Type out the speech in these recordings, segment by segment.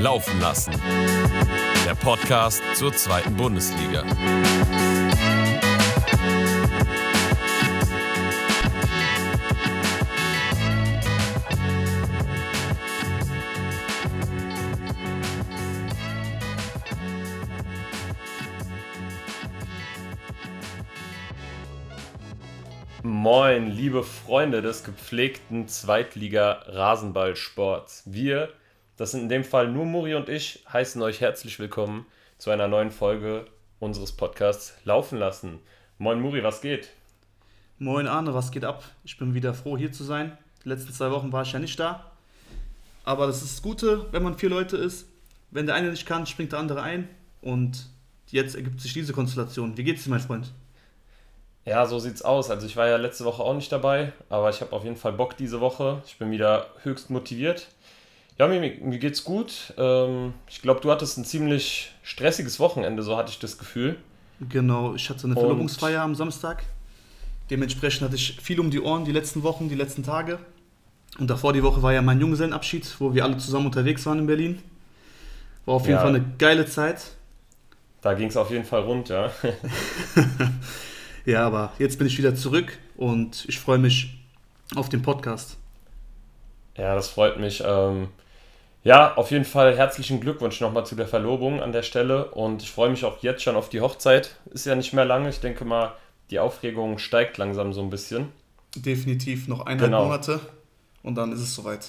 Laufen lassen. Der Podcast zur zweiten Bundesliga. Moin, liebe Freunde des gepflegten Zweitliga-Rasenballsports. Wir, das sind in dem Fall nur Muri und ich, heißen euch herzlich willkommen zu einer neuen Folge unseres Podcasts Laufen lassen. Moin Muri, was geht? Moin Arne, was geht ab? Ich bin wieder froh, hier zu sein. Die letzten zwei Wochen war ich ja nicht da. Aber das ist das Gute, wenn man vier Leute ist. Wenn der eine nicht kann, springt der andere ein. Und jetzt ergibt sich diese Konstellation. Wie geht's dir, mein Freund? Ja, so sieht's aus. Also ich war ja letzte Woche auch nicht dabei, aber ich habe auf jeden Fall Bock diese Woche. Ich bin wieder höchst motiviert. Ja, mir, mir geht's gut. Ähm, ich glaube, du hattest ein ziemlich stressiges Wochenende, so hatte ich das Gefühl. Genau, ich hatte eine Und- Verlobungsfeier am Samstag. Dementsprechend hatte ich viel um die Ohren die letzten Wochen, die letzten Tage. Und davor die Woche war ja mein Junggesellenabschied, wo wir alle zusammen unterwegs waren in Berlin. War auf jeden Ja. Fall eine geile Zeit. Da ging's auf jeden Fall rund, ja. Ja, aber jetzt bin ich wieder zurück und ich freue mich auf den Podcast. Ja, das freut mich. Ähm, ja, auf jeden Fall herzlichen Glückwunsch nochmal zu der Verlobung an der Stelle. Und ich freue mich auch jetzt schon auf die Hochzeit. Ist ja nicht mehr lange. Ich denke mal, die Aufregung steigt langsam so ein bisschen. Definitiv noch eineinhalb Genau. Monate und dann ist es soweit.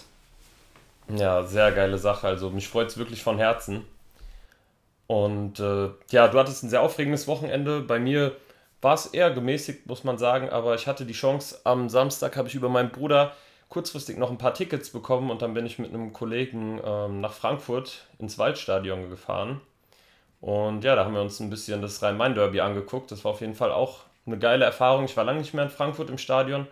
Ja, sehr geile Sache. Also mich freut es wirklich von Herzen. Und äh, ja, du hattest ein sehr aufregendes Wochenende. Bei mir war es eher gemäßigt, muss man sagen. Aber ich hatte die Chance, am Samstag habe ich über meinen Bruder kurzfristig noch ein paar Tickets bekommen und dann bin ich mit einem Kollegen ähm, nach Frankfurt ins Waldstadion gefahren. Und ja, da haben wir uns ein bisschen das Rhein-Main-Derby angeguckt. Das war auf jeden Fall auch eine geile Erfahrung. Ich war lange nicht mehr in Frankfurt im Stadion.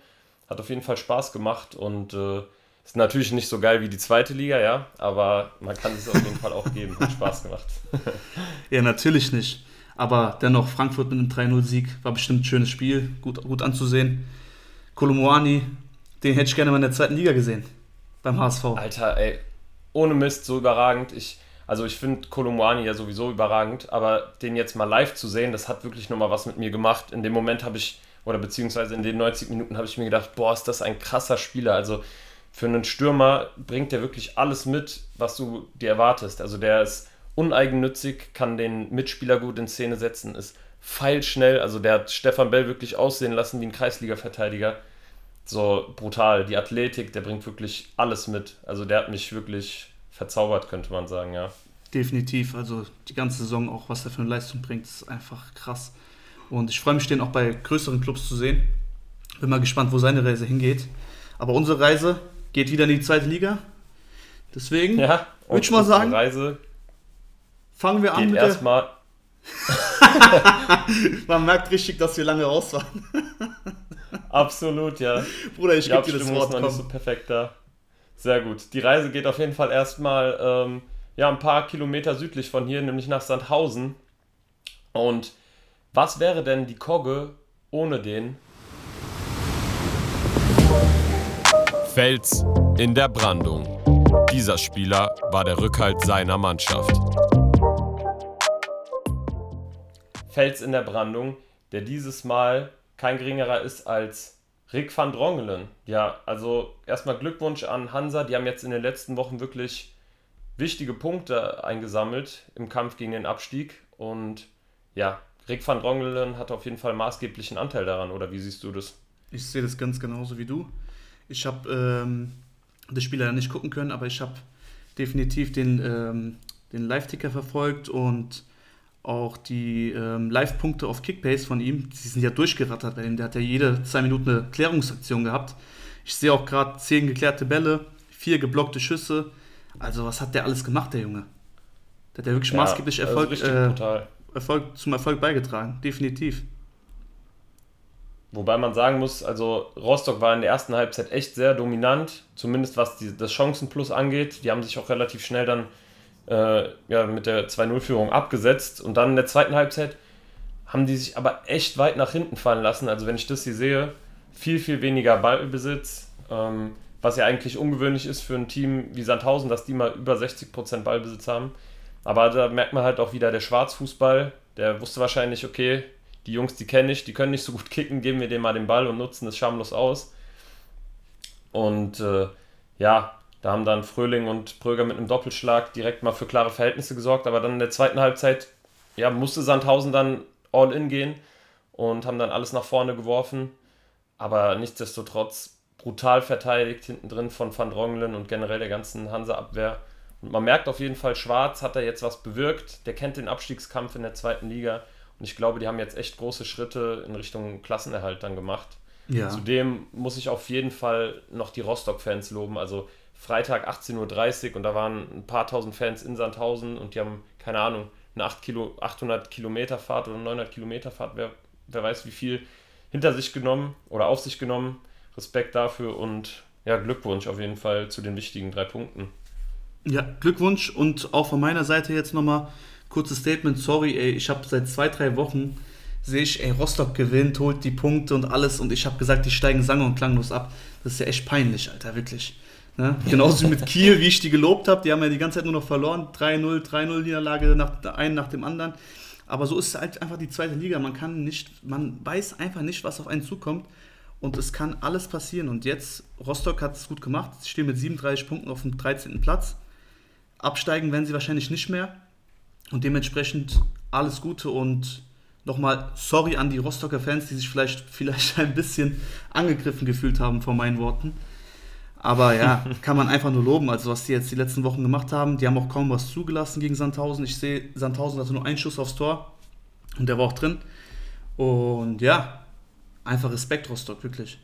Hat auf jeden Fall Spaß gemacht und äh, ist natürlich nicht so geil wie die zweite Liga, ja, aber man kann es auf jeden Fall auch geben. Hat Spaß gemacht. Ja, natürlich nicht. Aber dennoch, Frankfurt mit einem 3-0-Sieg war bestimmt ein schönes Spiel, gut, gut anzusehen. Kolomoani, den hätte ich gerne mal in der zweiten Liga gesehen. Beim HSV. Alter, ey, ohne Mist, so überragend. Ich, also ich finde Kolomwani ja sowieso überragend, aber den jetzt mal live zu sehen, das hat wirklich nochmal was mit mir gemacht. In dem Moment habe ich, oder beziehungsweise in den 90 Minuten habe ich mir gedacht, boah, ist das ein krasser Spieler. Also für einen Stürmer bringt der wirklich alles mit, was du dir erwartest. Also der ist uneigennützig, kann den Mitspieler gut in Szene setzen, ist feilschnell. Also der hat Stefan Bell wirklich aussehen lassen wie ein Kreisliga-Verteidiger. So brutal. Die Athletik, der bringt wirklich alles mit. Also der hat mich wirklich verzaubert, könnte man sagen, ja. Definitiv. Also die ganze Saison, auch was er für eine Leistung bringt, ist einfach krass. Und ich freue mich, den auch bei größeren Clubs zu sehen. Bin mal gespannt, wo seine Reise hingeht. Aber unsere Reise geht wieder in die zweite Liga. Deswegen Ja, Würd ich mal sagen, Reise fangen wir an mit erstmal. Man merkt richtig, dass wir lange raus waren. Absolut, ja. Bruder, ich gebe dir das Abstimmung ist Wort. noch nicht so perfekt da. Sehr gut. Die Reise geht auf jeden Fall erstmal ähm, ja, ein paar Kilometer südlich von hier, nämlich nach Sandhausen. Und was wäre denn die Kogge ohne den? Fels in der Brandung. Dieser Spieler war der Rückhalt seiner Mannschaft. Fels in der Brandung, der dieses Mal kein geringerer ist als Rick van Drongelen. Ja, also erstmal Glückwunsch an Hansa, die haben jetzt in den letzten Wochen wirklich wichtige Punkte eingesammelt im Kampf gegen den Abstieg und ja, Rick van Drongelen hat auf jeden Fall maßgeblichen Anteil daran, oder wie siehst du das? Ich sehe das ganz genauso wie du. Ich habe ähm, das Spiel leider nicht gucken können, aber ich habe definitiv den, ähm, den Live-Ticker verfolgt und auch die ähm, Live-Punkte auf Kickbase von ihm, die sind ja durchgerattert bei ihm. Der hat ja jede zwei Minuten eine Klärungsaktion gehabt. Ich sehe auch gerade zehn geklärte Bälle, vier geblockte Schüsse. Also was hat der alles gemacht, der Junge? Der hat ja wirklich maßgeblich also Erfolg, äh. Erfolg, zum Erfolg beigetragen. Definitiv. Wobei man sagen muss, also Rostock war in der ersten Halbzeit echt sehr dominant, zumindest was die, das Chancenplus angeht. Die haben sich auch relativ schnell dann äh, ja, mit der 2-0-Führung abgesetzt. Und dann in der zweiten Halbzeit haben die sich aber echt weit nach hinten fallen lassen. Also wenn ich das hier sehe, viel, viel weniger Ballbesitz. Ähm, was ja eigentlich ungewöhnlich ist für ein Team wie Sandhausen, dass die mal über 60% Ballbesitz haben. Aber da merkt man halt auch wieder der Schwarzfußball, der wusste wahrscheinlich, okay, die Jungs, die kenne ich, die können nicht so gut kicken, geben wir denen mal den Ball und nutzen es schamlos aus. Und äh, ja, da haben dann Fröhling und Pröger mit einem Doppelschlag direkt mal für klare Verhältnisse gesorgt, aber dann in der zweiten Halbzeit ja, musste Sandhausen dann all in gehen und haben dann alles nach vorne geworfen. Aber nichtsdestotrotz brutal verteidigt hinten drin von Van Drongelen und generell der ganzen Hansa-Abwehr. Und man merkt auf jeden Fall, Schwarz hat da jetzt was bewirkt. Der kennt den Abstiegskampf in der zweiten Liga. Und ich glaube, die haben jetzt echt große Schritte in Richtung Klassenerhalt dann gemacht. Ja. Zudem muss ich auf jeden Fall noch die Rostock-Fans loben. Also Freitag 18.30 Uhr und da waren ein paar tausend Fans in Sandhausen und die haben, keine Ahnung, eine 8 Kilo, 800 Kilometer Fahrt oder 900 Kilometer Fahrt, wer, wer weiß wie viel, hinter sich genommen oder auf sich genommen. Respekt dafür und ja, Glückwunsch auf jeden Fall zu den wichtigen drei Punkten. Ja, Glückwunsch und auch von meiner Seite jetzt nochmal kurzes Statement. Sorry, ey, ich habe seit zwei, drei Wochen sehe ich, ey, Rostock gewinnt, holt die Punkte und alles und ich habe gesagt, die steigen sang- und klanglos ab. Das ist ja echt peinlich, Alter, wirklich. Ne? Genauso wie mit Kiel, wie ich die gelobt habe. Die haben ja die ganze Zeit nur noch verloren. 3-0, 3-0 Niederlage nach, einen nach dem anderen. Aber so ist halt einfach die zweite Liga. Man kann nicht, man weiß einfach nicht, was auf einen zukommt. Und es kann alles passieren. Und jetzt, Rostock hat es gut gemacht. Sie stehen mit 37 Punkten auf dem 13. Platz. Absteigen werden sie wahrscheinlich nicht mehr. Und dementsprechend alles Gute und nochmal sorry an die Rostocker Fans, die sich vielleicht, vielleicht ein bisschen angegriffen gefühlt haben von meinen Worten. Aber ja, kann man einfach nur loben. Also, was die jetzt die letzten Wochen gemacht haben, die haben auch kaum was zugelassen gegen Sandhausen. Ich sehe, Sandhausen hatte nur einen Schuss aufs Tor und der war auch drin. Und ja, einfach Respekt, Rostock, wirklich.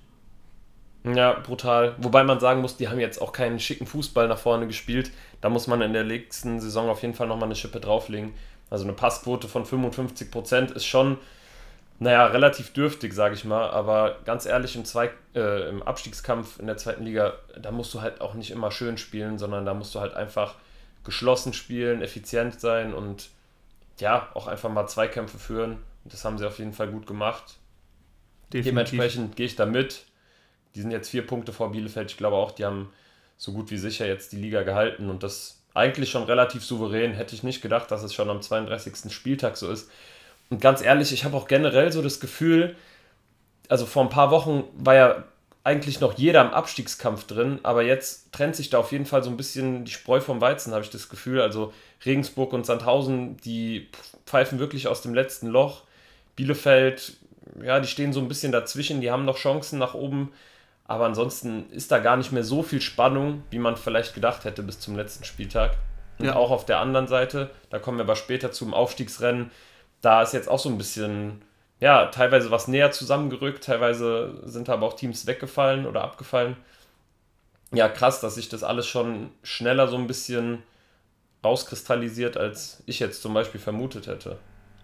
Ja, brutal. Wobei man sagen muss, die haben jetzt auch keinen schicken Fußball nach vorne gespielt. Da muss man in der nächsten Saison auf jeden Fall nochmal eine Schippe drauflegen. Also eine Passquote von 55% ist schon naja, relativ dürftig, sage ich mal. Aber ganz ehrlich, im, Zwei äh, im Abstiegskampf in der zweiten Liga, da musst du halt auch nicht immer schön spielen, sondern da musst du halt einfach geschlossen spielen, effizient sein und ja, auch einfach mal Zweikämpfe führen. Und das haben sie auf jeden Fall gut gemacht. Definitiv. Dementsprechend gehe ich da mit. Die sind jetzt vier Punkte vor Bielefeld. Ich glaube auch, die haben so gut wie sicher jetzt die Liga gehalten und das eigentlich schon relativ souverän. Hätte ich nicht gedacht, dass es schon am 32. Spieltag so ist. Und ganz ehrlich, ich habe auch generell so das Gefühl, also vor ein paar Wochen war ja eigentlich noch jeder im Abstiegskampf drin, aber jetzt trennt sich da auf jeden Fall so ein bisschen die Spreu vom Weizen, habe ich das Gefühl. Also Regensburg und Sandhausen, die pfeifen wirklich aus dem letzten Loch. Bielefeld, ja, die stehen so ein bisschen dazwischen, die haben noch Chancen nach oben, aber ansonsten ist da gar nicht mehr so viel Spannung, wie man vielleicht gedacht hätte bis zum letzten Spieltag. Und ja. auch auf der anderen Seite, da kommen wir aber später zum Aufstiegsrennen, da ist jetzt auch so ein bisschen, ja, teilweise was näher zusammengerückt, teilweise sind aber auch Teams weggefallen oder abgefallen. Ja, krass, dass sich das alles schon schneller so ein bisschen rauskristallisiert, als ich jetzt zum Beispiel vermutet hätte.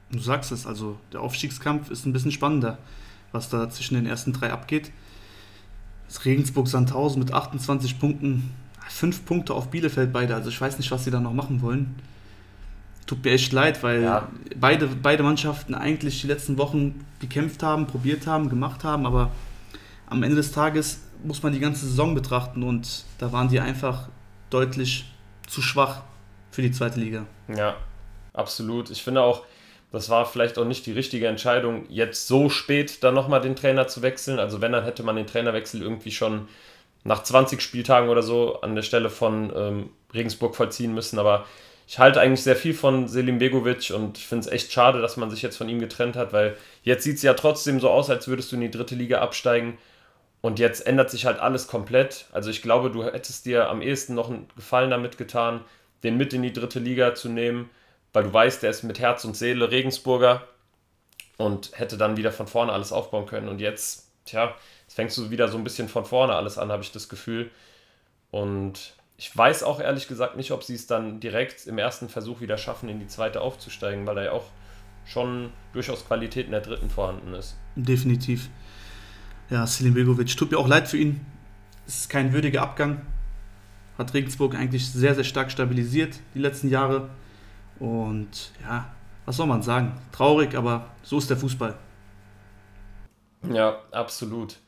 Du sagst es, also der Aufstiegskampf ist ein bisschen spannender, was da zwischen den ersten drei abgeht. Das Regensburg-Sandhausen mit 28 Punkten, fünf Punkte auf Bielefeld beide, also ich weiß nicht, was sie da noch machen wollen tut mir echt leid, weil ja. beide, beide Mannschaften eigentlich die letzten Wochen gekämpft haben, probiert haben, gemacht haben, aber am Ende des Tages muss man die ganze Saison betrachten und da waren die einfach deutlich zu schwach für die zweite Liga. Ja, absolut. Ich finde auch, das war vielleicht auch nicht die richtige Entscheidung, jetzt so spät dann nochmal den Trainer zu wechseln. Also wenn, dann hätte man den Trainerwechsel irgendwie schon nach 20 Spieltagen oder so an der Stelle von ähm, Regensburg vollziehen müssen. Aber ich halte eigentlich sehr viel von Selim Begovic und ich finde es echt schade, dass man sich jetzt von ihm getrennt hat, weil jetzt sieht es ja trotzdem so aus, als würdest du in die dritte Liga absteigen. Und jetzt ändert sich halt alles komplett. Also ich glaube, du hättest dir am ehesten noch einen Gefallen damit getan, den mit in die dritte Liga zu nehmen, weil du weißt, der ist mit Herz und Seele Regensburger und hätte dann wieder von vorne alles aufbauen können. Und jetzt, tja, jetzt fängst du wieder so ein bisschen von vorne alles an, habe ich das Gefühl. Und ich weiß auch ehrlich gesagt nicht, ob sie es dann direkt im ersten Versuch wieder schaffen, in die zweite aufzusteigen, weil da ja auch schon durchaus Qualität in der dritten vorhanden ist. Definitiv. Ja, Selim Begovic, tut mir auch leid für ihn. Es ist kein würdiger Abgang. Hat Regensburg eigentlich sehr, sehr stark stabilisiert die letzten Jahre. Und ja, was soll man sagen? Traurig, aber so ist der Fußball. Ja, absolut.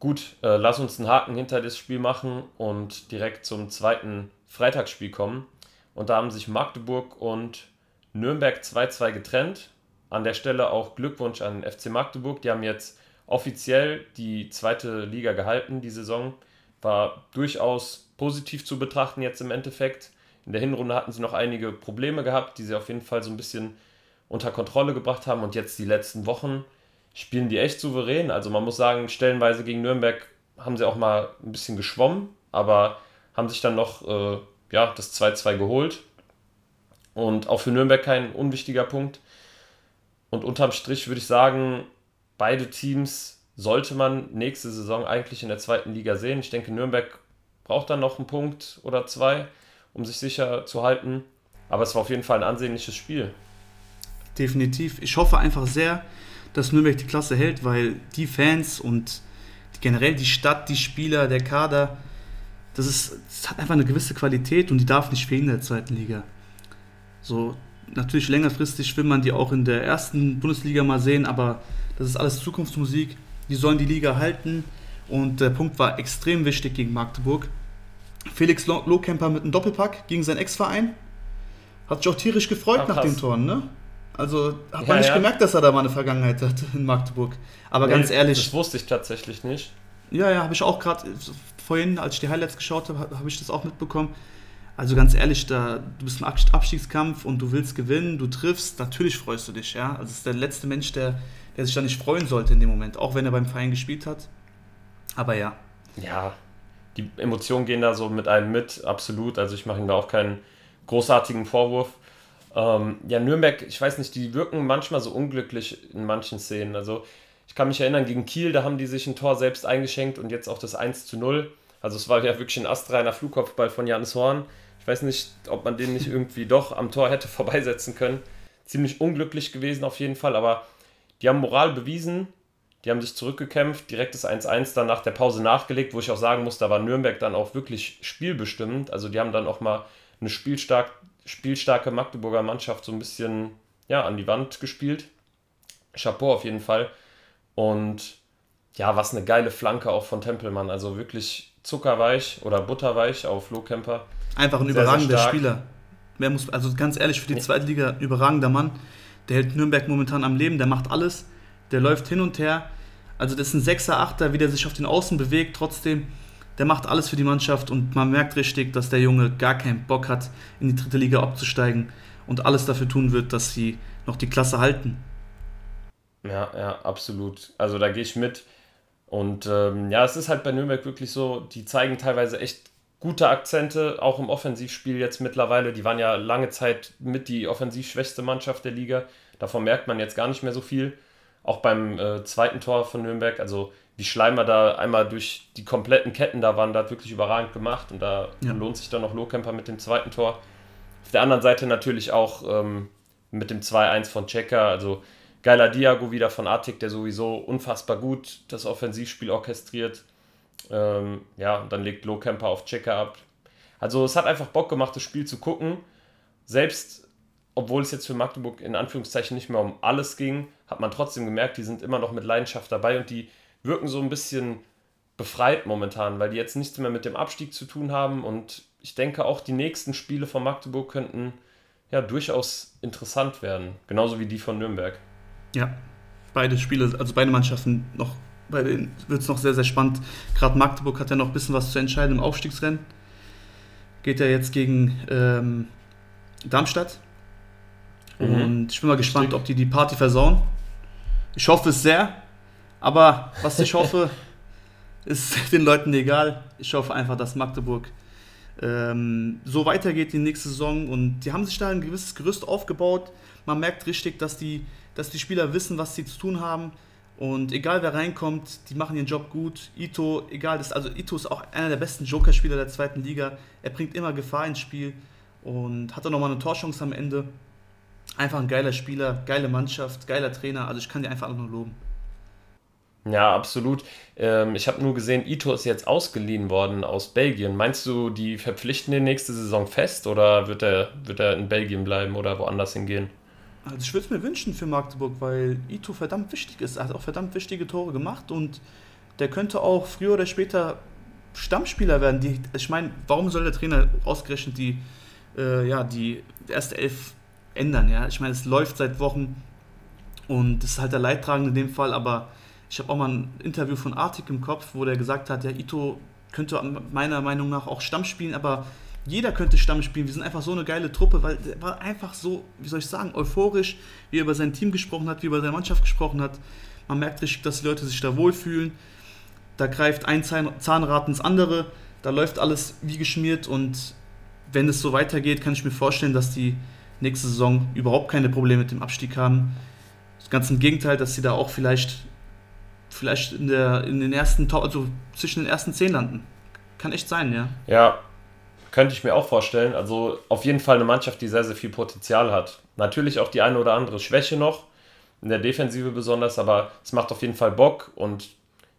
Gut, äh, lass uns einen Haken hinter das Spiel machen und direkt zum zweiten Freitagsspiel kommen. Und da haben sich Magdeburg und Nürnberg 2-2 getrennt. An der Stelle auch Glückwunsch an den FC Magdeburg. Die haben jetzt offiziell die zweite Liga gehalten, die Saison. War durchaus positiv zu betrachten jetzt im Endeffekt. In der Hinrunde hatten sie noch einige Probleme gehabt, die sie auf jeden Fall so ein bisschen unter Kontrolle gebracht haben. Und jetzt die letzten Wochen spielen die echt souverän. Also man muss sagen, stellenweise gegen Nürnberg haben sie auch mal ein bisschen geschwommen, aber haben sich dann noch äh, ja, das 2-2 geholt. Und auch für Nürnberg kein unwichtiger Punkt. Und unterm Strich würde ich sagen, beide Teams sollte man nächste Saison eigentlich in der zweiten Liga sehen. Ich denke, Nürnberg braucht dann noch einen Punkt oder zwei, um sich sicher zu halten. Aber es war auf jeden Fall ein ansehnliches Spiel. Definitiv. Ich hoffe einfach sehr, dass Nürnberg die Klasse hält, weil die Fans und generell die Stadt, die Spieler, der Kader, das, ist, das hat einfach eine gewisse Qualität und die darf nicht fehlen in der zweiten Liga. So, natürlich längerfristig will man die auch in der ersten Bundesliga mal sehen, aber das ist alles Zukunftsmusik. Die sollen die Liga halten und der Punkt war extrem wichtig gegen Magdeburg. Felix Lohkemper mit einem Doppelpack gegen seinen Ex-Verein. Hat sich auch tierisch gefreut Ach, nach den Toren, ne? Also hat ja, man nicht ja. gemerkt, dass er da mal eine Vergangenheit hat in Magdeburg. Aber nee, ganz ehrlich. Das wusste ich tatsächlich nicht. Ja, ja, habe ich auch gerade vorhin, als ich die Highlights geschaut habe, habe ich das auch mitbekommen. Also ganz ehrlich, da, du bist im Abstiegskampf und du willst gewinnen, du triffst, natürlich freust du dich, ja. Also es ist der letzte Mensch, der, der sich da nicht freuen sollte in dem Moment, auch wenn er beim Verein gespielt hat. Aber ja. Ja, die Emotionen gehen da so mit einem mit, absolut. Also ich mache ihm da auch keinen großartigen Vorwurf. Ähm, ja, Nürnberg, ich weiß nicht, die wirken manchmal so unglücklich in manchen Szenen. Also ich kann mich erinnern, gegen Kiel, da haben die sich ein Tor selbst eingeschenkt und jetzt auch das 1 zu 0. Also es war ja wirklich ein astreiner Flugkopfball von Janis Horn. Ich weiß nicht, ob man den nicht irgendwie doch am Tor hätte vorbeisetzen können. Ziemlich unglücklich gewesen auf jeden Fall, aber die haben Moral bewiesen. Die haben sich zurückgekämpft, direkt das 1-1 dann nach der Pause nachgelegt, wo ich auch sagen muss, da war Nürnberg dann auch wirklich spielbestimmend. Also die haben dann auch mal eine spielstark, spielstarke Magdeburger Mannschaft so ein bisschen ja, an die Wand gespielt. Chapeau auf jeden Fall. Und ja, was eine geile Flanke auch von Tempelmann. Also wirklich zuckerweich oder butterweich auf Lohkemper. Einfach ein sehr, überragender sehr Spieler. Wer muss, also ganz ehrlich, für die zweite Liga überragender Mann. Der hält Nürnberg momentan am Leben, der macht alles. Der läuft hin und her. Also das ist ein Sechser, Achter, wie der sich auf den Außen bewegt. Trotzdem, der macht alles für die Mannschaft und man merkt richtig, dass der Junge gar keinen Bock hat, in die dritte Liga abzusteigen und alles dafür tun wird, dass sie noch die Klasse halten. Ja, ja, absolut. Also da gehe ich mit. Und ähm, ja, es ist halt bei Nürnberg wirklich so, die zeigen teilweise echt gute Akzente, auch im Offensivspiel jetzt mittlerweile. Die waren ja lange Zeit mit die offensivschwächste Mannschaft der Liga. Davon merkt man jetzt gar nicht mehr so viel. Auch beim äh, zweiten Tor von Nürnberg, also wie Schleimer da einmal durch die kompletten Ketten da waren, da hat wirklich überragend gemacht. Und da ja. lohnt sich dann noch Lohkemper mit dem zweiten Tor. Auf der anderen Seite natürlich auch ähm, mit dem 2-1 von Checker. Also geiler Diago wieder von Artik, der sowieso unfassbar gut das Offensivspiel orchestriert. Ähm, ja, und dann legt Lohkemper auf Checker ab. Also es hat einfach Bock gemacht, das Spiel zu gucken. Selbst, obwohl es jetzt für Magdeburg in Anführungszeichen nicht mehr um alles ging, hat man trotzdem gemerkt, die sind immer noch mit Leidenschaft dabei und die wirken so ein bisschen befreit momentan, weil die jetzt nichts mehr mit dem Abstieg zu tun haben und ich denke auch die nächsten Spiele von Magdeburg könnten ja durchaus interessant werden, genauso wie die von Nürnberg. Ja, beide Spiele, also beide Mannschaften noch, bei denen wird es noch sehr, sehr spannend. Gerade Magdeburg hat ja noch ein bisschen was zu entscheiden im Aufstiegsrennen. Geht ja jetzt gegen ähm, Darmstadt. Mhm. Und ich bin mal gespannt, ob die die Party versauen. Ich hoffe es sehr, aber was ich hoffe, ist den Leuten egal. Ich hoffe einfach, dass Magdeburg ähm, so weitergeht die nächste Saison und die haben sich da ein gewisses Gerüst aufgebaut. Man merkt richtig, dass die dass die Spieler wissen, was sie zu tun haben. Und egal wer reinkommt, die machen ihren Job gut. Ito, egal, das, also Ito ist auch einer der besten Joker-Spieler der zweiten Liga. Er bringt immer Gefahr ins Spiel und hat dann nochmal eine Torchance am Ende. Einfach ein geiler Spieler, geile Mannschaft, geiler Trainer. Also ich kann dir einfach nur loben. Ja, absolut. Ähm, ich habe nur gesehen, Ito ist jetzt ausgeliehen worden aus Belgien. Meinst du, die verpflichten den nächste Saison fest oder wird er, wird er in Belgien bleiben oder woanders hingehen? Also ich würde es mir wünschen für Magdeburg, weil Ito verdammt wichtig ist. Er hat auch verdammt wichtige Tore gemacht und der könnte auch früher oder später Stammspieler werden. Die, ich meine, warum soll der Trainer ausgerechnet die, äh, ja, die erste Elf ändern? Ja? Ich meine, es läuft seit Wochen und es ist halt der Leidtragende in dem Fall, aber ich habe auch mal ein Interview von Artik im Kopf, wo der gesagt hat, ja, Ito könnte meiner Meinung nach auch Stamm spielen, aber jeder könnte Stamm spielen. Wir sind einfach so eine geile Truppe, weil er war einfach so, wie soll ich sagen, euphorisch, wie er über sein Team gesprochen hat, wie er über seine Mannschaft gesprochen hat. Man merkt richtig, dass die Leute sich da wohlfühlen. Da greift ein Zahnrad ins andere, da läuft alles wie geschmiert und wenn es so weitergeht, kann ich mir vorstellen, dass die nächste Saison überhaupt keine Probleme mit dem Abstieg haben. Ganz im Gegenteil, dass sie da auch vielleicht, vielleicht in, der, in den ersten, also zwischen den ersten zehn landen. Kann echt sein, ja. Ja, könnte ich mir auch vorstellen. Also auf jeden Fall eine Mannschaft, die sehr, sehr viel Potenzial hat. Natürlich auch die eine oder andere Schwäche noch, in der Defensive besonders, aber es macht auf jeden Fall Bock und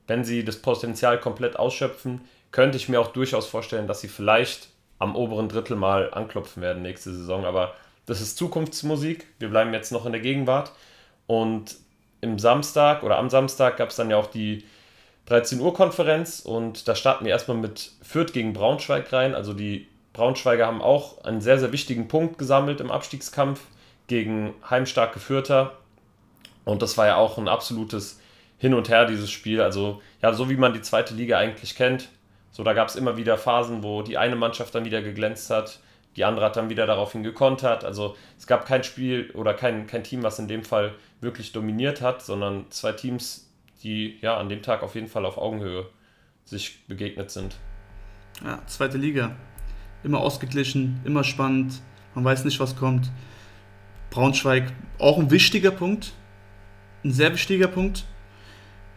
wenn sie das Potenzial komplett ausschöpfen, könnte ich mir auch durchaus vorstellen, dass sie vielleicht am oberen Drittel mal anklopfen werden nächste Saison. Aber das ist Zukunftsmusik. Wir bleiben jetzt noch in der Gegenwart. Und im Samstag oder am Samstag gab es dann ja auch die 13 Uhr Konferenz und da starten wir erstmal mit Fürth gegen Braunschweig rein. Also die Braunschweiger haben auch einen sehr, sehr wichtigen Punkt gesammelt im Abstiegskampf gegen heimstarke Fürther. Und das war ja auch ein absolutes Hin und Her, dieses Spiel. Also ja, so wie man die zweite Liga eigentlich kennt. So, da gab es immer wieder Phasen, wo die eine Mannschaft dann wieder geglänzt hat, die andere hat dann wieder daraufhin gekontert. Also es gab kein Spiel oder kein, kein Team, was in dem Fall wirklich dominiert hat, sondern zwei Teams, die ja an dem Tag auf jeden Fall auf Augenhöhe sich begegnet sind. Ja, zweite Liga. Immer ausgeglichen, immer spannend. Man weiß nicht, was kommt. Braunschweig auch ein wichtiger Punkt. Ein sehr wichtiger Punkt.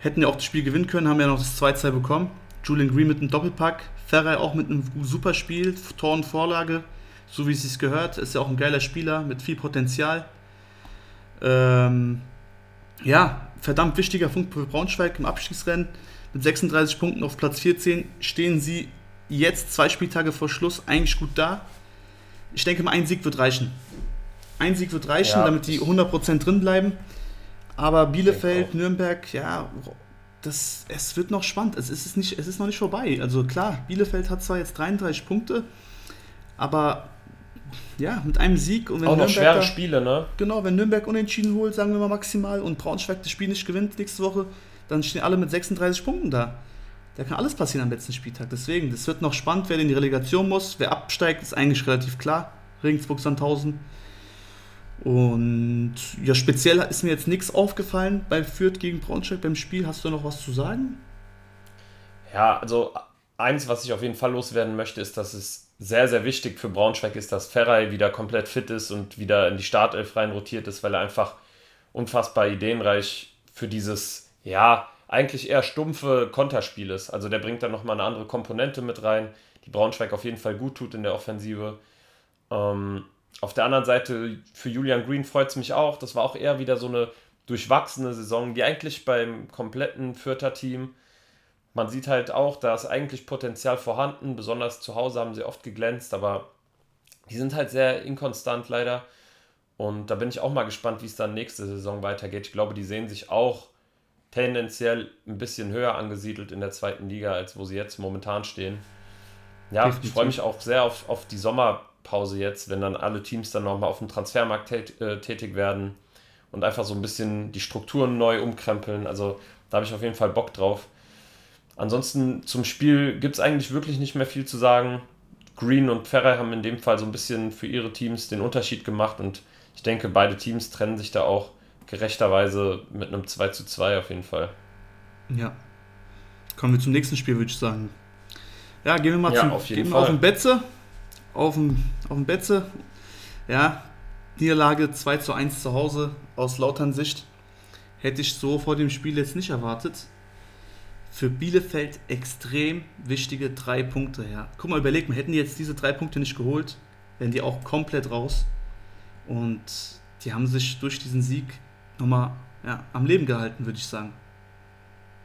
Hätten ja auch das Spiel gewinnen können, haben ja noch das 2-2 bekommen. Julian Green mit einem Doppelpack. Ferrer auch mit einem super Spiel. Tor und Vorlage, so wie es sich gehört. Ist ja auch ein geiler Spieler mit viel Potenzial. Ähm, ja, verdammt wichtiger Punkt für Braunschweig im Abstiegsrennen. Mit 36 Punkten auf Platz 14 stehen sie jetzt zwei Spieltage vor Schluss eigentlich gut da. Ich denke mal, ein Sieg wird reichen. Ein Sieg wird reichen, ja, damit die 100% drin bleiben. Aber Bielefeld, Nürnberg, ja, das, es wird noch spannend. Es ist, nicht, es ist noch nicht vorbei. Also klar, Bielefeld hat zwar jetzt 33 Punkte, aber ja, mit einem Sieg und wenn Auch noch Nürnberg schwere da, Spiele, ne? Genau, wenn Nürnberg unentschieden holt, sagen wir mal maximal, und Braunschweig das Spiel nicht gewinnt nächste Woche, dann stehen alle mit 36 Punkten da. Da kann alles passieren am letzten Spieltag. Deswegen, das wird noch spannend, wer in die Relegation muss. Wer absteigt, ist eigentlich relativ klar. Regensburg Sandhausen. Und ja, speziell ist mir jetzt nichts aufgefallen bei Fürth gegen Braunschweig beim Spiel. Hast du noch was zu sagen? Ja, also eins, was ich auf jeden Fall loswerden möchte, ist, dass es sehr, sehr wichtig für Braunschweig ist, dass Ferrei wieder komplett fit ist und wieder in die Startelf rein rotiert ist, weil er einfach unfassbar ideenreich für dieses, ja, eigentlich eher stumpfe Konterspiel ist. Also der bringt dann nochmal eine andere Komponente mit rein, die Braunschweig auf jeden Fall gut tut in der Offensive. Ähm, auf der anderen Seite für Julian Green freut es mich auch. Das war auch eher wieder so eine durchwachsene Saison, die eigentlich beim kompletten Fürther Team man sieht halt auch, da ist eigentlich Potenzial vorhanden. Besonders zu Hause haben sie oft geglänzt, aber die sind halt sehr inkonstant leider. Und da bin ich auch mal gespannt, wie es dann nächste Saison weitergeht. Ich glaube, die sehen sich auch tendenziell ein bisschen höher angesiedelt in der zweiten Liga, als wo sie jetzt momentan stehen. Ja, Definitiv. ich freue mich auch sehr auf, auf die Sommerpause jetzt, wenn dann alle Teams dann nochmal auf dem Transfermarkt tät, äh, tätig werden und einfach so ein bisschen die Strukturen neu umkrempeln. Also da habe ich auf jeden Fall Bock drauf. Ansonsten zum Spiel gibt es eigentlich wirklich nicht mehr viel zu sagen. Green und Ferrer haben in dem Fall so ein bisschen für ihre Teams den Unterschied gemacht und ich denke, beide Teams trennen sich da auch gerechterweise mit einem 2 zu 2 auf jeden Fall. Ja. Kommen wir zum nächsten Spiel, würde ich sagen. Ja, gehen wir mal ja, zum, auf, jeden Fall. auf den Betze. Auf den, auf den Betze. Ja, Niederlage 2 zu 1 zu Hause aus Lautern Sicht. Hätte ich so vor dem Spiel jetzt nicht erwartet für Bielefeld extrem wichtige drei Punkte. Ja. Guck mal, überleg mal, hätten die jetzt diese drei Punkte nicht geholt, wären die auch komplett raus. Und die haben sich durch diesen Sieg nochmal ja, am Leben gehalten, würde ich sagen.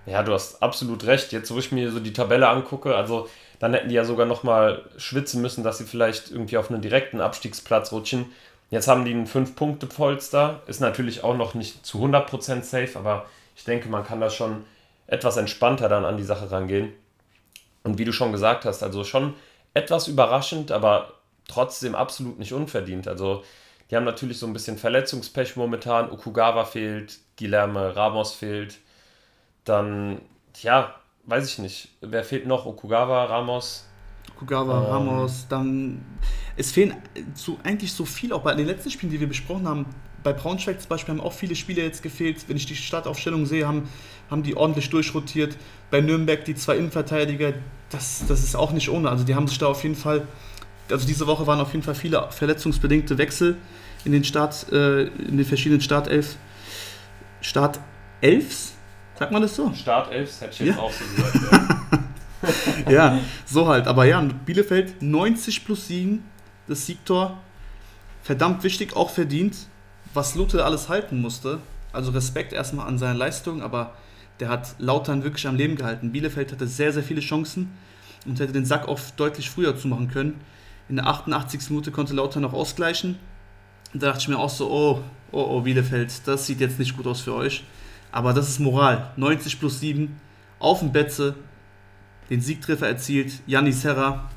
Ja, du hast absolut recht. Jetzt, wo ich mir so die Tabelle angucke, also dann hätten die ja sogar nochmal schwitzen müssen, dass sie vielleicht irgendwie auf einen direkten Abstiegsplatz rutschen. Jetzt haben die einen 5-Punkte-Polster. Ist natürlich auch noch nicht zu 100% safe, aber ich denke, man kann das schon etwas entspannter dann an die Sache rangehen. Und wie du schon gesagt hast, also schon etwas überraschend, aber trotzdem absolut nicht unverdient. Also die haben natürlich so ein bisschen Verletzungspech momentan. Okugawa fehlt, Guilherme Ramos fehlt. Dann, ja, weiß ich nicht. Wer fehlt noch? Okugawa, Ramos? Okugawa, ähm, Ramos. Dann, es fehlen so, eigentlich so viel, auch bei den letzten Spielen, die wir besprochen haben. Bei Braunschweig zum Beispiel haben auch viele Spieler jetzt gefehlt. Wenn ich die Startaufstellung sehe, haben, haben die ordentlich durchrotiert. Bei Nürnberg die zwei Innenverteidiger, das, das ist auch nicht ohne. Also die haben sich da auf jeden Fall, also diese Woche waren auf jeden Fall viele verletzungsbedingte Wechsel in den Start, äh, in den verschiedenen Startelf. Startelfs? Sagt man das so? Startelfs hätte ich jetzt ja. auch so gesagt. Ja. ja, so halt. Aber ja, Bielefeld 90 plus 7, das Siegtor. Verdammt wichtig, auch verdient. Was Lute alles halten musste. Also Respekt erstmal an seine Leistung, aber der hat Lautern wirklich am Leben gehalten. Bielefeld hatte sehr, sehr viele Chancen und hätte den Sack auch deutlich früher zumachen können. In der 88. Minute konnte Lautern noch ausgleichen. Da dachte ich mir auch so, oh, oh, oh, Bielefeld, das sieht jetzt nicht gut aus für euch. Aber das ist Moral. 90 plus 7, auf dem Betze, den Siegtreffer erzielt. Janni Serra,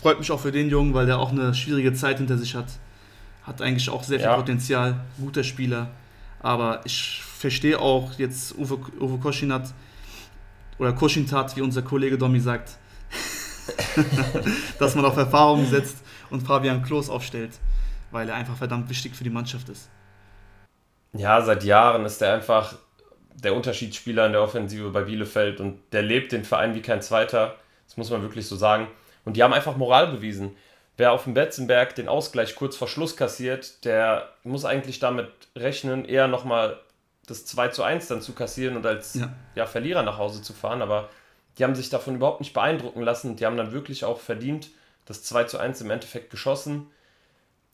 freut mich auch für den Jungen, weil der auch eine schwierige Zeit hinter sich hat. Hat eigentlich auch sehr viel ja. Potenzial, guter Spieler. Aber ich verstehe auch jetzt Uwe, Uwe Koschinat oder Koschintat, wie unser Kollege Domi sagt, dass man auf Erfahrung setzt und Fabian Klos aufstellt weil er einfach verdammt wichtig für die Mannschaft ist. Ja, seit Jahren ist er einfach der Unterschiedsspieler in der Offensive bei Bielefeld und der lebt den Verein wie kein zweiter. Das muss man wirklich so sagen. Und die haben einfach Moral bewiesen. Wer auf dem Betzenberg den Ausgleich kurz vor Schluss kassiert, der muss eigentlich damit rechnen, eher nochmal das 2 zu 1 dann zu kassieren und als ja. Ja, Verlierer nach Hause zu fahren. Aber die haben sich davon überhaupt nicht beeindrucken lassen. Die haben dann wirklich auch verdient das 2 zu 1 im Endeffekt geschossen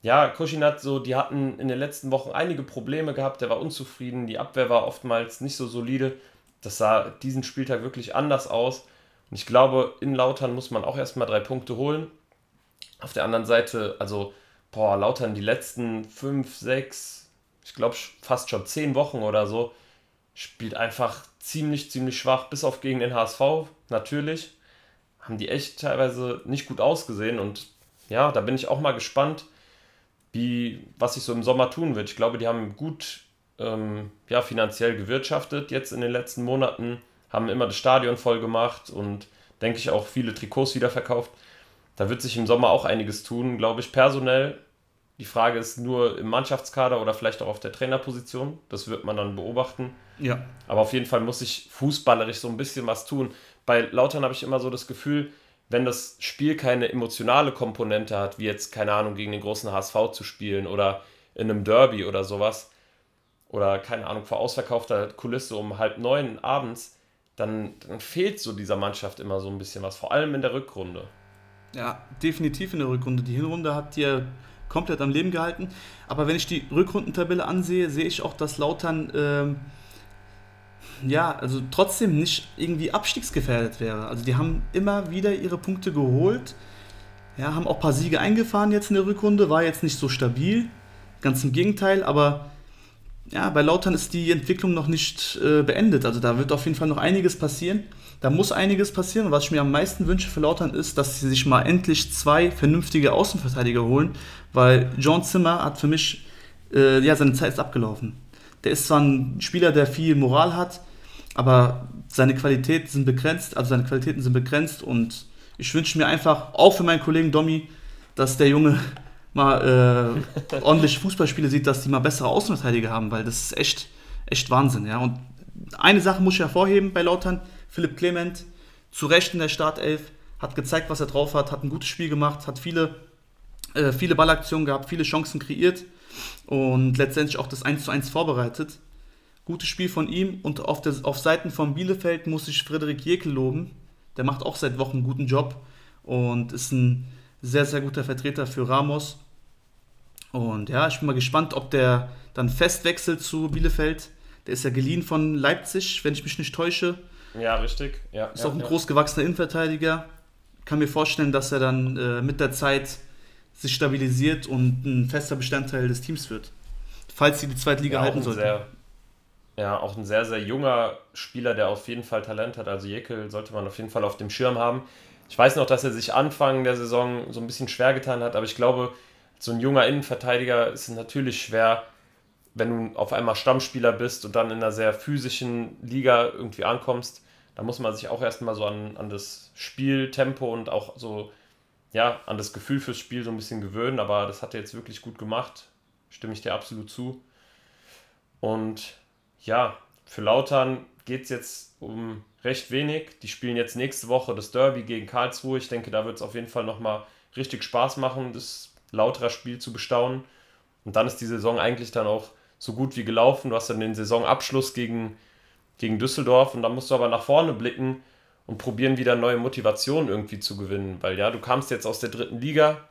ja, Kuschinat, so, die hatten in den letzten Wochen einige Probleme gehabt, der war unzufrieden, die Abwehr war oftmals nicht so solide. Das sah diesen Spieltag wirklich anders aus. Und ich glaube, in Lautern muss man auch erstmal drei Punkte holen. Auf der anderen Seite, also, boah, Lautern die letzten fünf, sechs, ich glaube fast schon zehn Wochen oder so, spielt einfach ziemlich, ziemlich schwach, bis auf gegen den HSV, natürlich. Haben die echt teilweise nicht gut ausgesehen und ja, da bin ich auch mal gespannt wie, was sich so im Sommer tun wird. Ich glaube, die haben gut ähm, ja, finanziell gewirtschaftet jetzt in den letzten Monaten, haben immer das Stadion voll gemacht und denke ich auch viele Trikots wieder verkauft. Da wird sich im Sommer auch einiges tun, glaube ich, personell. Die Frage ist nur im Mannschaftskader oder vielleicht auch auf der Trainerposition. Das wird man dann beobachten. Ja. Aber auf jeden Fall muss sich fußballerisch so ein bisschen was tun. Bei Lautern habe ich immer so das Gefühl, wenn das Spiel keine emotionale Komponente hat, wie jetzt, keine Ahnung, gegen den großen HSV zu spielen oder in einem Derby oder sowas, oder keine Ahnung, vor ausverkaufter Kulisse um halb neun abends, dann, dann fehlt so dieser Mannschaft immer so ein bisschen was, vor allem in der Rückrunde. Ja, definitiv in der Rückrunde. Die Hinrunde hat dir komplett am Leben gehalten. Aber wenn ich die Rückrundentabelle ansehe, sehe ich auch, dass Lautern ähm, ja, also trotzdem nicht irgendwie abstiegsgefährdet wäre. Also die haben immer wieder ihre Punkte geholt, ja, haben auch ein paar Siege eingefahren jetzt in der Rückrunde, war jetzt nicht so stabil, ganz im Gegenteil, aber ja, bei Lautern ist die Entwicklung noch nicht äh, beendet. Also da wird auf jeden Fall noch einiges passieren. Da muss einiges passieren. Und was ich mir am meisten wünsche für Lautern ist, dass sie sich mal endlich zwei vernünftige Außenverteidiger holen, weil John Zimmer hat für mich, äh, ja, seine Zeit ist abgelaufen. Der ist zwar ein Spieler, der viel Moral hat, aber seine Qualitäten sind begrenzt, also seine Qualitäten sind begrenzt und ich wünsche mir einfach, auch für meinen Kollegen Domi, dass der Junge mal äh, ordentlich Fußballspiele sieht, dass die mal bessere Außenverteidiger haben, weil das ist echt, echt Wahnsinn. Ja? Und eine Sache muss ich hervorheben bei Lautern, Philipp Clement, zu Recht in der Startelf, hat gezeigt, was er drauf hat, hat ein gutes Spiel gemacht, hat viele, äh, viele Ballaktionen gehabt, viele Chancen kreiert und letztendlich auch das 1:1 vorbereitet. Gutes Spiel von ihm und auf, der, auf Seiten von Bielefeld muss ich Frederik Jekel loben. Der macht auch seit Wochen einen guten Job und ist ein sehr, sehr guter Vertreter für Ramos. Und ja, ich bin mal gespannt, ob der dann fest wechselt zu Bielefeld. Der ist ja geliehen von Leipzig, wenn ich mich nicht täusche. Ja, richtig. Ja, ist ja, auch ein ja. großgewachsener Innenverteidiger. Kann mir vorstellen, dass er dann äh, mit der Zeit sich stabilisiert und ein fester Bestandteil des Teams wird. Falls sie die zweite Liga ja, halten sollten. Sehr, Ja, auch ein sehr, sehr junger Spieler, der auf jeden Fall Talent hat. Also Jekyll sollte man auf jeden Fall auf dem Schirm haben. Ich weiß noch, dass er sich Anfang der Saison so ein bisschen schwer getan hat, aber ich glaube, so ein junger Innenverteidiger ist natürlich schwer, wenn du auf einmal Stammspieler bist und dann in einer sehr physischen Liga irgendwie ankommst. Da muss man sich auch erstmal so an, an das Spieltempo und auch so, ja, an das Gefühl fürs Spiel so ein bisschen gewöhnen, aber das hat er jetzt wirklich gut gemacht. Stimme ich dir absolut zu. Und ja, für Lautern geht es jetzt um recht wenig. Die spielen jetzt nächste Woche das Derby gegen Karlsruhe. Ich denke, da wird es auf jeden Fall nochmal richtig Spaß machen, das Lauterer Spiel zu bestaunen. Und dann ist die Saison eigentlich dann auch so gut wie gelaufen. Du hast dann den Saisonabschluss gegen, gegen Düsseldorf und dann musst du aber nach vorne blicken und probieren wieder neue Motivationen irgendwie zu gewinnen. Weil ja, du kamst jetzt aus der dritten Liga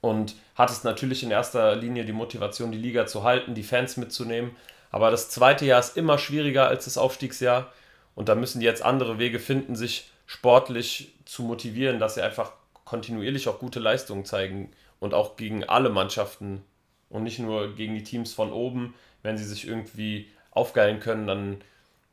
und hattest natürlich in erster Linie die Motivation, die Liga zu halten, die Fans mitzunehmen. Aber das zweite Jahr ist immer schwieriger als das Aufstiegsjahr. Und da müssen die jetzt andere Wege finden, sich sportlich zu motivieren, dass sie einfach kontinuierlich auch gute Leistungen zeigen und auch gegen alle Mannschaften und nicht nur gegen die Teams von oben, wenn sie sich irgendwie aufgeilen können, dann,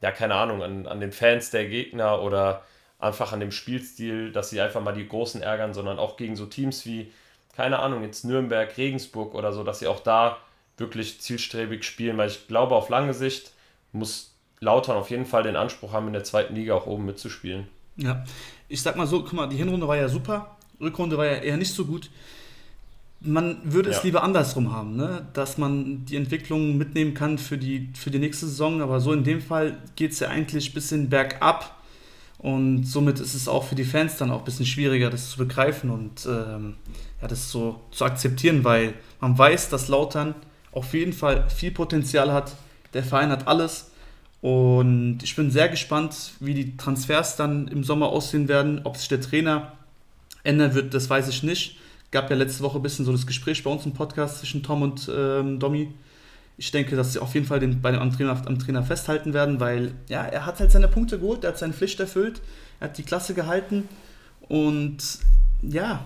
ja, keine Ahnung, an, an den Fans der Gegner oder einfach an dem Spielstil, dass sie einfach mal die Großen ärgern, sondern auch gegen so Teams wie, keine Ahnung, jetzt Nürnberg, Regensburg oder so, dass sie auch da wirklich zielstrebig spielen, weil ich glaube, auf lange Sicht muss Lautern auf jeden Fall den Anspruch haben, in der zweiten Liga auch oben mitzuspielen. Ja, ich sag mal so, guck mal, die Hinrunde war ja super, Rückrunde war ja eher nicht so gut. Man würde es ja. lieber andersrum haben, ne? dass man die Entwicklung mitnehmen kann für die, für die nächste Saison, aber so in dem Fall geht es ja eigentlich ein bisschen bergab und somit ist es auch für die Fans dann auch ein bisschen schwieriger, das zu begreifen und ähm, ja, das so zu akzeptieren, weil man weiß, dass Lautern auf jeden Fall viel Potenzial hat. Der Verein hat alles. Und ich bin sehr gespannt, wie die Transfers dann im Sommer aussehen werden. Ob sich der Trainer ändern wird, das weiß ich nicht. Gab ja letzte Woche ein bisschen so das Gespräch bei uns im Podcast zwischen Tom und ähm, Domi. Ich denke, dass sie auf jeden Fall den, bei dem, am, Trainer, am Trainer festhalten werden, weil ja, er hat halt seine Punkte geholt, er hat seine Pflicht erfüllt, er hat die Klasse gehalten. Und ja,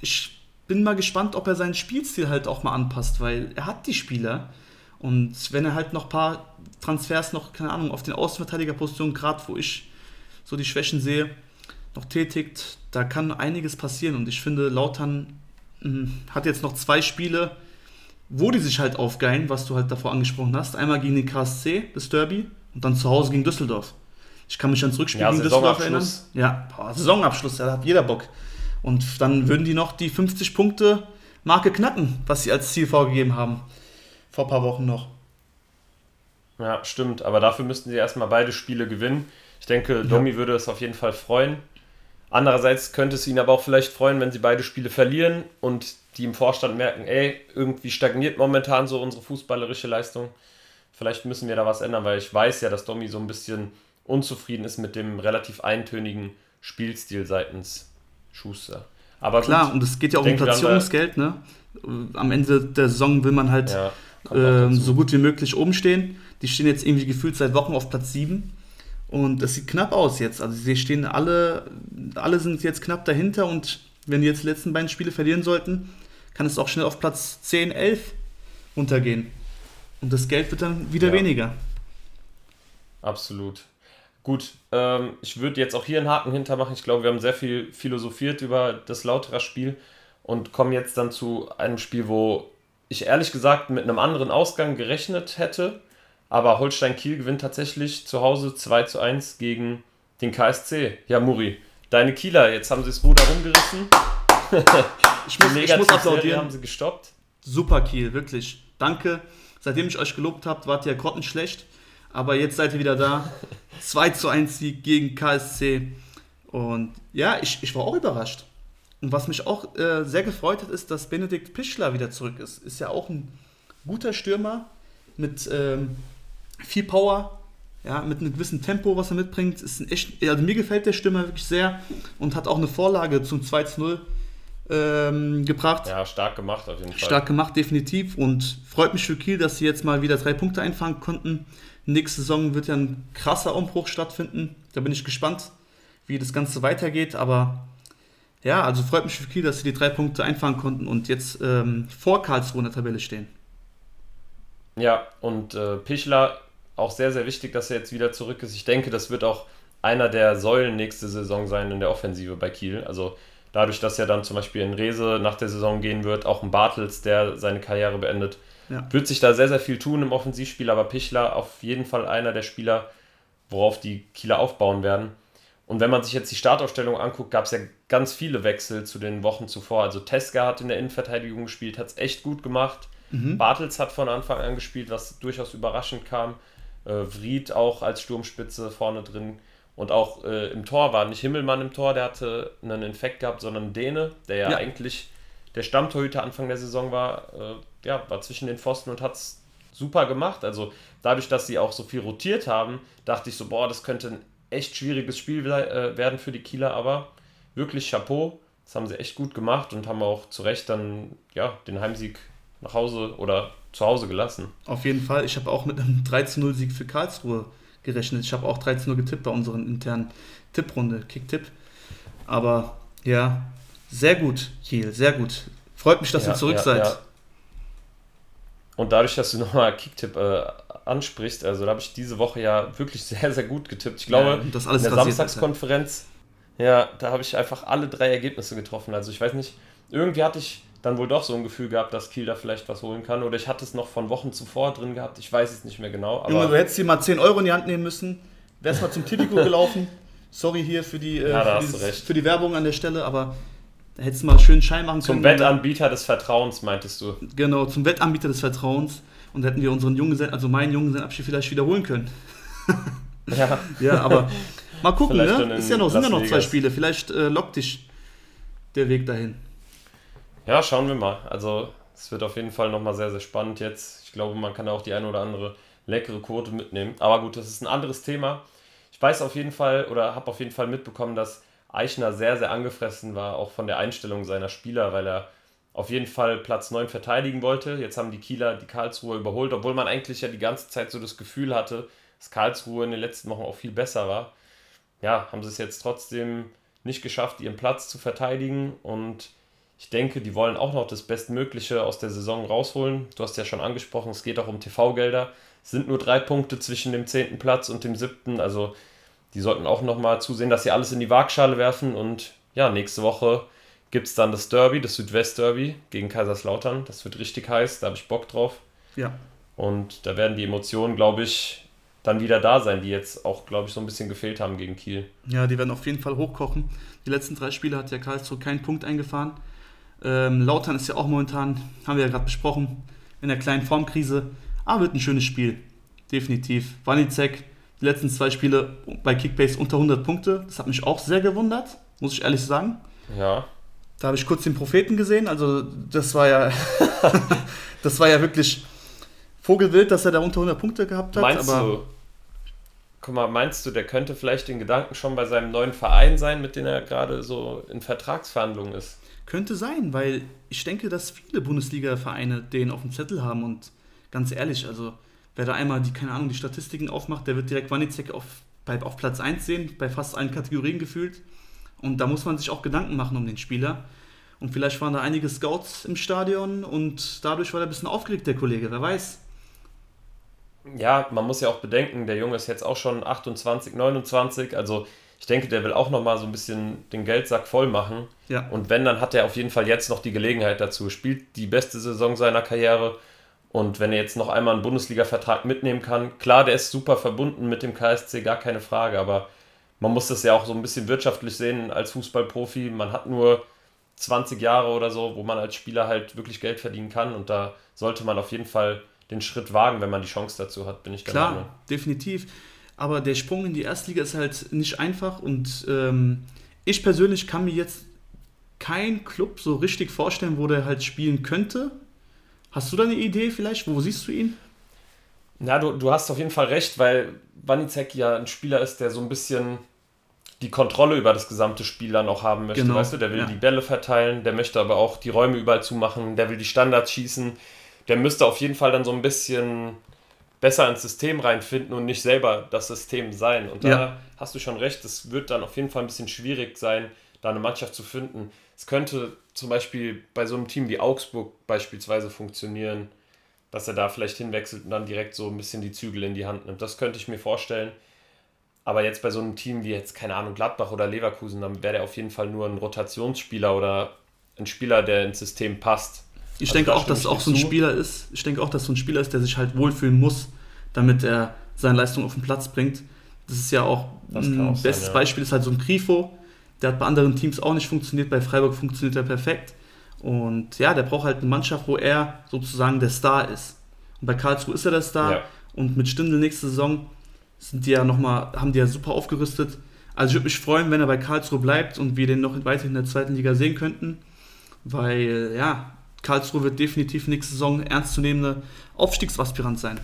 ich bin mal gespannt, ob er seinen Spielstil halt auch mal anpasst, weil er hat die Spieler. Und wenn er halt noch ein paar Transfers noch, keine Ahnung, auf den Außenverteidigerpositionen, gerade wo ich so die Schwächen sehe, noch tätigt, da kann einiges passieren. Und ich finde, Lautern mh, hm, hat jetzt noch zwei Spiele, wo die sich halt aufgeilen, was du halt davor angesprochen hast. Einmal gegen den KSC, das Derby, und dann zu Hause gegen Düsseldorf. Ich kann mich ans Rückspiel ja, gegen Düsseldorf erinnern. Ja, boah, Saisonabschluss, da hat jeder Bock. Und dann würden die noch die 50 Punkte Marke knacken, was sie als Ziel vorgegeben haben. Vor ein paar Wochen noch. Ja, stimmt. Aber dafür müssten sie erstmal beide Spiele gewinnen. Ich denke, Domi ja. würde es auf jeden Fall freuen. Andererseits könnte es ihn aber auch vielleicht freuen, wenn sie beide Spiele verlieren und die im Vorstand merken, ey, irgendwie stagniert momentan so unsere fußballerische Leistung. Vielleicht müssen wir da was ändern, weil ich weiß ja, dass Domi so ein bisschen unzufrieden ist mit dem relativ eintönigen Spielstil seitens Schuster. Aber Klar, gut, und es geht ja auch um Platzierungsgeld, ne? Am Ende der Saison will man halt ja, äh, so gut wie möglich oben stehen. Die stehen jetzt irgendwie gefühlt seit Wochen auf Platz 7. Und es sieht knapp aus jetzt. Also sie stehen alle, alle sind jetzt knapp dahinter und wenn die jetzt die letzten beiden Spiele verlieren sollten, kann es auch schnell auf Platz 10, 11 runtergehen. Und das Geld wird dann wieder ja. weniger. Absolut. Gut, ähm, ich würde jetzt auch hier einen Haken hintermachen. Ich glaube, wir haben sehr viel philosophiert über das Lauterer Spiel und kommen jetzt dann zu einem Spiel, wo ich ehrlich gesagt mit einem anderen Ausgang gerechnet hätte. Aber Holstein Kiel gewinnt tatsächlich zu Hause 2 zu 1 gegen den KSC. Ja, Muri, deine Kieler, jetzt haben sie das Ruder rumgerissen. ich, muss, ich muss applaudieren. haben sie gestoppt. Super Kiel, wirklich. Danke. Seitdem ich euch gelobt habe, wart ihr grottenschlecht. Aber jetzt seid ihr wieder da. 2 zu 1 Sieg gegen KSC. Und ja, ich, ich war auch überrascht. Und was mich auch äh, sehr gefreut hat, ist, dass Benedikt Pischler wieder zurück ist. Ist ja auch ein guter Stürmer mit ähm, viel Power, ja, mit einem gewissen Tempo, was er mitbringt. Ist ein echt, also mir gefällt der Stürmer wirklich sehr und hat auch eine Vorlage zum 2 zu 0 ähm, gebracht. Ja, stark gemacht auf jeden Fall. Stark gemacht, definitiv. Und freut mich für Kiel, dass sie jetzt mal wieder drei Punkte einfangen konnten. Nächste Saison wird ja ein krasser Umbruch stattfinden. Da bin ich gespannt, wie das Ganze weitergeht. Aber ja, also freut mich für Kiel, dass sie die drei Punkte einfahren konnten und jetzt ähm, vor Karlsruhe in der Tabelle stehen. Ja, und äh, Pichler auch sehr, sehr wichtig, dass er jetzt wieder zurück ist. Ich denke, das wird auch einer der Säulen nächste Saison sein in der Offensive bei Kiel. Also dadurch, dass er dann zum Beispiel in Rese nach der Saison gehen wird, auch ein Bartels, der seine Karriere beendet, ja. wird sich da sehr, sehr viel tun im Offensivspiel. Aber Pichler auf jeden Fall einer der Spieler, worauf die Kieler aufbauen werden. Und wenn man sich jetzt die Startaufstellung anguckt, gab es ja ganz viele Wechsel zu den Wochen zuvor. Also Teska hat in der Innenverteidigung gespielt, hat es echt gut gemacht. Mhm. Bartels hat von Anfang an gespielt, was durchaus überraschend kam. Äh, Vried auch als Sturmspitze vorne drin. Und auch äh, im Tor war nicht Himmelmann im Tor, der hatte einen Infekt gehabt, sondern Däne, der ja, ja. eigentlich der Stammtorhüter Anfang der Saison war. Äh, ja, war zwischen den Pfosten und hat es super gemacht. Also dadurch, dass sie auch so viel rotiert haben, dachte ich so, boah, das könnte ein echt schwieriges Spiel äh, werden für die Kieler, aber wirklich Chapeau. Das haben sie echt gut gemacht und haben auch zu Recht dann ja, den Heimsieg nach Hause oder zu Hause gelassen. Auf jeden Fall. Ich habe auch mit einem 13-0-Sieg für Karlsruhe gerechnet. Ich habe auch 13-0 getippt bei unseren internen Tipprunde, Kick-Tipp. Aber ja, sehr gut, Kiel, sehr gut. Freut mich, dass ja, ihr zurück ja, seid. Ja. Und dadurch, dass du nochmal Kicktipp äh, ansprichst, also da habe ich diese Woche ja wirklich sehr, sehr gut getippt. Ich glaube, in der Samstagskonferenz, ja, da habe ich einfach alle drei Ergebnisse getroffen. Also ich weiß nicht, irgendwie hatte ich dann wohl doch so ein Gefühl gehabt, dass Kiel da vielleicht was holen kann. Oder ich hatte es noch von Wochen zuvor drin gehabt. Ich weiß es nicht mehr genau. Aber Junge, du hättest dir mal 10 Euro in die Hand nehmen müssen. Wärst mal zum Tipico gelaufen. Sorry hier für die, äh, ja, für, dieses, für, die Werbung an der Stelle, aber da hättest du mal schön Schein machen können. Zum Wettanbieter des Vertrauens, meintest du? Genau, zum Wettanbieter des Vertrauens. Und hätten wir unseren Jungen, also meinen Junggesellenabschied vielleicht wiederholen können. ja. ja, aber mal gucken, ne? Ist ja noch, sind ja noch zwei Spiele. Vielleicht äh, lockt dich der Weg dahin. Ja, schauen wir mal. Also es wird auf jeden Fall nochmal sehr, sehr spannend jetzt. Ich glaube, man kann da auch die eine oder andere leckere Quote mitnehmen. Aber gut, das ist ein anderes Thema. Ich weiß auf jeden Fall oder habe auf jeden Fall mitbekommen, dass Eichner sehr, sehr angefressen war, auch von der Einstellung seiner Spieler, weil er auf jeden Fall Platz 9 verteidigen wollte. Jetzt haben die Kieler die Karlsruhe überholt, obwohl man eigentlich ja die ganze Zeit so das Gefühl hatte, dass Karlsruhe in den letzten Wochen auch viel besser war. Ja, haben sie es jetzt trotzdem nicht geschafft, ihren Platz zu verteidigen und ich denke, die wollen auch noch das Bestmögliche aus der Saison rausholen. Du hast ja schon angesprochen, es geht auch um TV-Gelder. Es sind nur drei Punkte zwischen dem zehnten Platz und dem siebten. Also die sollten auch nochmal zusehen, dass sie alles in die Waagschale werfen. Und ja, nächste Woche gibt es dann das Derby, das Südwest-Derby gegen Kaiserslautern. Das wird richtig heiß, da habe ich Bock drauf. Ja. Und da werden die Emotionen, glaube ich, dann wieder da sein, die jetzt auch, glaube ich, so ein bisschen gefehlt haben gegen Kiel. Ja, die werden auf jeden Fall hochkochen. Die letzten drei Spiele hat ja Karlsruhe keinen Punkt eingefahren. Ähm, Lautern ist ja auch momentan, haben wir ja gerade besprochen, in der kleinen Formkrise. Aber wird ein schönes Spiel. Definitiv. Wanizek, die letzten zwei Spiele bei Kickbase unter 100 Punkte. Das hat mich auch sehr gewundert, muss ich ehrlich sagen. Ja. Da habe ich kurz den Propheten gesehen. Also, das war ja, das war ja wirklich Vogelwild, dass er da unter 100 Punkte gehabt hat. Meinst du? Guck mal, meinst du, der könnte vielleicht den Gedanken schon bei seinem neuen Verein sein, mit dem er gerade so in Vertragsverhandlungen ist? Könnte sein, weil ich denke, dass viele Bundesliga-Vereine den auf dem Zettel haben und ganz ehrlich, also wer da einmal die, keine Ahnung, die Statistiken aufmacht, der wird direkt Wanizek auf, auf Platz 1 sehen, bei fast allen Kategorien gefühlt. Und da muss man sich auch Gedanken machen um den Spieler. Und vielleicht waren da einige Scouts im Stadion und dadurch war er ein bisschen aufgeregt, der Kollege, wer weiß. Ja, man muss ja auch bedenken, der Junge ist jetzt auch schon 28, 29, also ich denke, der will auch nochmal so ein bisschen den Geldsack voll machen. Ja. Und wenn, dann hat er auf jeden Fall jetzt noch die Gelegenheit dazu. Spielt die beste Saison seiner Karriere. Und wenn er jetzt noch einmal einen Bundesliga-Vertrag mitnehmen kann, klar, der ist super verbunden mit dem KSC, gar keine Frage, aber man muss das ja auch so ein bisschen wirtschaftlich sehen als Fußballprofi. Man hat nur 20 Jahre oder so, wo man als Spieler halt wirklich Geld verdienen kann und da sollte man auf jeden Fall den Schritt wagen, wenn man die Chance dazu hat, bin ich der Klar, definitiv. Aber der Sprung in die Erstliga ist halt nicht einfach und ähm, ich persönlich kann mir jetzt keinen Club so richtig vorstellen, wo der halt spielen könnte. Hast du da eine Idee vielleicht? Wo siehst du ihn? Na, du, du hast auf jeden Fall recht, weil Wanizek ja ein Spieler ist, der so ein bisschen die Kontrolle über das gesamte Spiel dann auch haben möchte. Genau. Weißt du, der will ja. die Bälle verteilen, der möchte aber auch die Räume überall zumachen, der will die Standards schießen. Der müsste auf jeden Fall dann so ein bisschen besser ins System reinfinden und nicht selber das System sein. Und da ja. hast du schon recht, es wird dann auf jeden Fall ein bisschen schwierig sein, da eine Mannschaft zu finden. Es könnte zum Beispiel bei so einem Team wie Augsburg beispielsweise funktionieren, dass er da vielleicht hinwechselt und dann direkt so ein bisschen die Zügel in die Hand nimmt. Das könnte ich mir vorstellen. Aber jetzt bei so einem Team wie jetzt, keine Ahnung, Gladbach oder Leverkusen, dann wäre er auf jeden Fall nur ein Rotationsspieler oder ein Spieler, der ins System passt. Ich also denke auch, dass es auch so ein. Spieler ist. Ich denke auch, dass so ein Spieler ist, der sich halt wohlfühlen muss, damit er seine Leistung auf den Platz bringt. Das ist ja auch das ein bestes sein, ja. Beispiel ist halt so ein Grifo. Der hat bei anderen Teams auch nicht funktioniert. Bei Freiburg funktioniert er perfekt. Und ja, der braucht halt eine Mannschaft, wo er sozusagen der Star ist. Und bei Karlsruhe ist er der Star. Ja. Und mit Stindl nächste Saison sind die ja noch mal, haben die ja super aufgerüstet. Also ich würde mich freuen, wenn er bei Karlsruhe bleibt und wir den noch weiter in der zweiten Liga sehen könnten. Weil, ja, Karlsruhe wird definitiv nächste Saison ernstzunehmende Aufstiegsaspirant sein.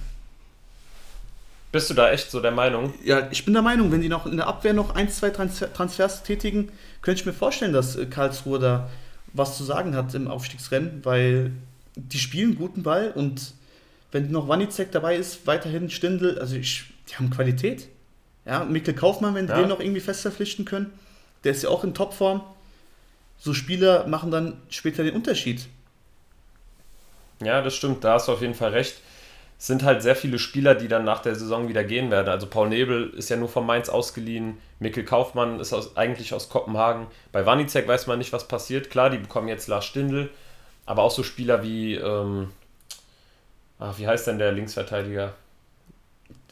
Bist du da echt so der Meinung? Ja, ich bin der Meinung, wenn die noch in der Abwehr noch ein, zwei Transfers tätigen, könnte ich mir vorstellen, dass äh, Karlsruhe da was zu sagen hat im Aufstiegsrennen, weil die spielen guten Ball und wenn noch Wanizek dabei ist, weiterhin Stindel, also ich, die haben Qualität. Ja, Mikkel Kaufmann, wenn die ja. den noch irgendwie fest verpflichten können, der ist ja auch in Topform. So Spieler machen dann später den Unterschied. Ja, das stimmt, da hast du auf jeden Fall recht sind halt sehr viele Spieler, die dann nach der Saison wieder gehen werden. Also Paul Nebel ist ja nur von Mainz ausgeliehen, Mikkel Kaufmann ist aus, eigentlich aus Kopenhagen. Bei Wanizek weiß man nicht, was passiert. Klar, die bekommen jetzt Lars Stindl, aber auch so Spieler wie, ähm, ach, wie heißt denn der Linksverteidiger?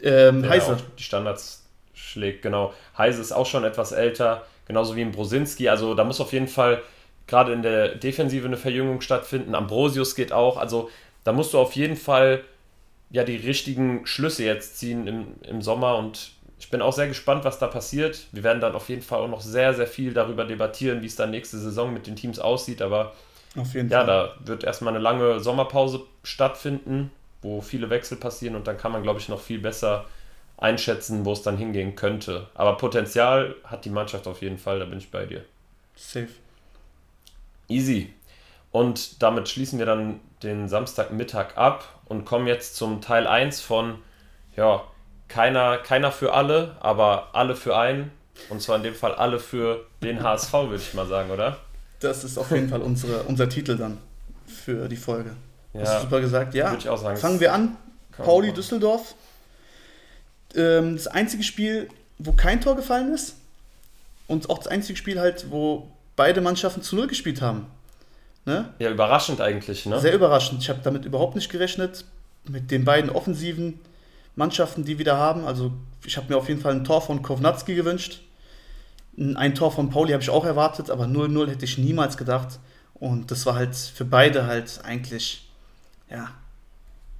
Ähm, Heise. Die Standards schlägt, genau. Heise ist auch schon etwas älter, genauso wie ein Brosinski. Also da muss auf jeden Fall gerade in der Defensive eine Verjüngung stattfinden. Ambrosius geht auch. Also da musst du auf jeden Fall ja die richtigen Schlüsse jetzt ziehen im, im Sommer und ich bin auch sehr gespannt, was da passiert. Wir werden dann auf jeden Fall auch noch sehr, sehr viel darüber debattieren, wie es dann nächste Saison mit den Teams aussieht. Aber auf jeden ja, da wird erstmal eine lange Sommerpause stattfinden, wo viele Wechsel passieren und dann kann man, glaube ich, noch viel besser einschätzen, wo es dann hingehen könnte. Aber Potenzial hat die Mannschaft auf jeden Fall, da bin ich bei dir. Safe. Easy. Und damit schließen wir dann den Samstagmittag ab und kommen jetzt zum Teil 1 von, ja, keiner, keiner für alle, aber alle für einen. Und zwar in dem Fall alle für den HSV, würde ich mal sagen, oder? Das ist auf jeden Fall unsere, unser Titel dann für die Folge. Ja, Hast du super gesagt? Ja, würde ich auch sagen. Fangen wir an. Pauli Düsseldorf. Ähm, das einzige Spiel, wo kein Tor gefallen ist. Und auch das einzige Spiel halt, wo beide Mannschaften zu Null gespielt haben. Ne? Ja, überraschend eigentlich, ne? Sehr überraschend. Ich habe damit überhaupt nicht gerechnet. Mit den beiden offensiven Mannschaften, die wir da haben. Also ich habe mir auf jeden Fall ein Tor von Kovnatski gewünscht. Ein Tor von Pauli habe ich auch erwartet, aber 0-0 hätte ich niemals gedacht. Und das war halt für beide halt eigentlich, ja,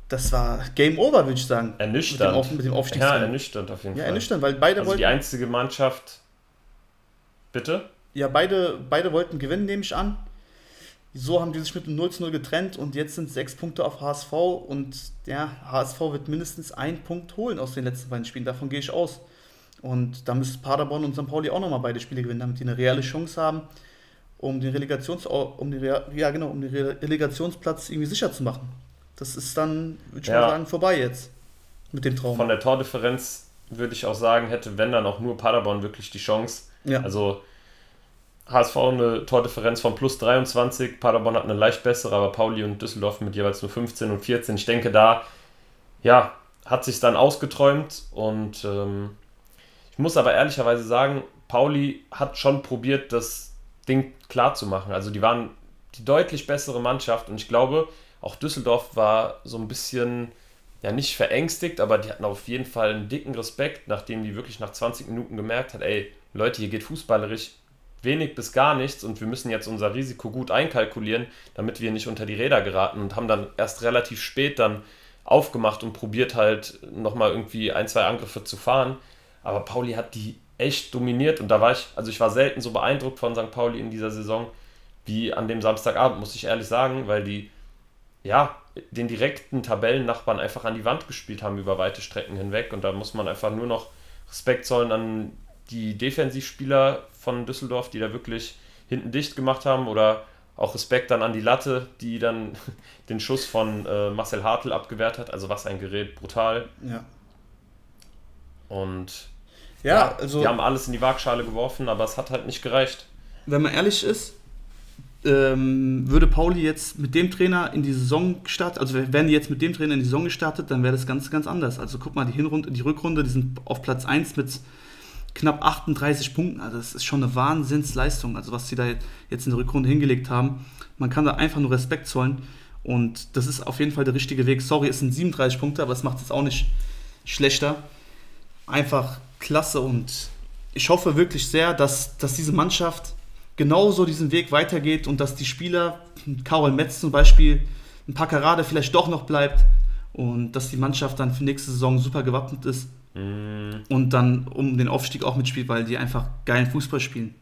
das war Game Over, würde ich sagen. Ernüchternd. Mit dem, mit dem Aufstiegsrennen. Ja, ernüchternd auf jeden ja, Fall. Ja, ernüchternd, weil beide also wollten. Die einzige Mannschaft. Bitte? Ja, beide, beide wollten gewinnen, nehme ich an. So haben die sich mit dem 0 zu 0 getrennt und jetzt sind sechs Punkte auf HSV und ja, HSV wird mindestens einen Punkt holen aus den letzten beiden Spielen, davon gehe ich aus. Und da müssen Paderborn und St. Pauli auch nochmal beide Spiele gewinnen, damit die eine reelle Chance haben, um den, Relegations um den, ja, genau, um den Relegationsplatz irgendwie sicher zu machen. Das ist dann, würde ich ja. mal sagen, vorbei jetzt mit dem Traum. Von der Tordifferenz würde ich auch sagen, hätte, wenn dann auch nur Paderborn wirklich die Chance. Ja. Also HSV eine Tordifferenz von plus 23, Paderborn hat eine leicht bessere, aber Pauli und Düsseldorf mit jeweils nur 15 und 14. Ich denke, da ja, hat sich dann ausgeträumt und ähm, ich muss aber ehrlicherweise sagen, Pauli hat schon probiert, das Ding klar zu machen. Also die waren die deutlich bessere Mannschaft und ich glaube, auch Düsseldorf war so ein bisschen, ja nicht verängstigt, aber die hatten auf jeden Fall einen dicken Respekt, nachdem die wirklich nach 20 Minuten gemerkt hat, ey, Leute, hier geht fußballerisch wenig bis gar nichts und wir müssen jetzt unser Risiko gut einkalkulieren, damit wir nicht unter die Räder geraten und haben dann erst relativ spät dann aufgemacht und probiert halt nochmal irgendwie ein, zwei Angriffe zu fahren. Aber Pauli hat die echt dominiert und da war ich, also ich war selten so beeindruckt von St. Pauli in dieser Saison wie an dem Samstagabend, muss ich ehrlich sagen, weil die ja den direkten Tabellennachbarn einfach an die Wand gespielt haben über weite Strecken hinweg und da muss man einfach nur noch Respekt zollen an die Defensivspieler von Düsseldorf, die da wirklich hinten dicht gemacht haben oder auch Respekt dann an die Latte, die dann den Schuss von äh, Marcel Hartl abgewehrt hat. Also was ein Gerät, brutal. Ja. Und ja, ja, also die haben alles in die Waagschale geworfen, aber es hat halt nicht gereicht. Wenn man ehrlich ist, ähm, würde Pauli jetzt mit dem Trainer in die Saison gestartet, also wären die jetzt mit dem Trainer in die Saison gestartet, dann wäre das ganz, ganz anders. Also guck mal, die Hinrunde, die Rückrunde, die sind auf Platz 1 mit knapp 38 Punkten. Also das ist schon eine Wahnsinnsleistung, also was sie da jetzt in der Rückrunde hingelegt haben. Man kann da einfach nur Respekt zollen. Und das ist auf jeden Fall der richtige Weg. Sorry, es sind 37 Punkte, aber das macht es auch nicht schlechter. Einfach klasse und ich hoffe wirklich sehr, dass, dass diese Mannschaft genauso diesen Weg weitergeht und dass die Spieler, Karol Metz zum Beispiel, ein paar Karade vielleicht doch noch bleibt und dass die Mannschaft dann für nächste Saison super gewappnet ist mm. und dann um den Aufstieg auch mitspielt, weil die einfach geilen Fußball spielen.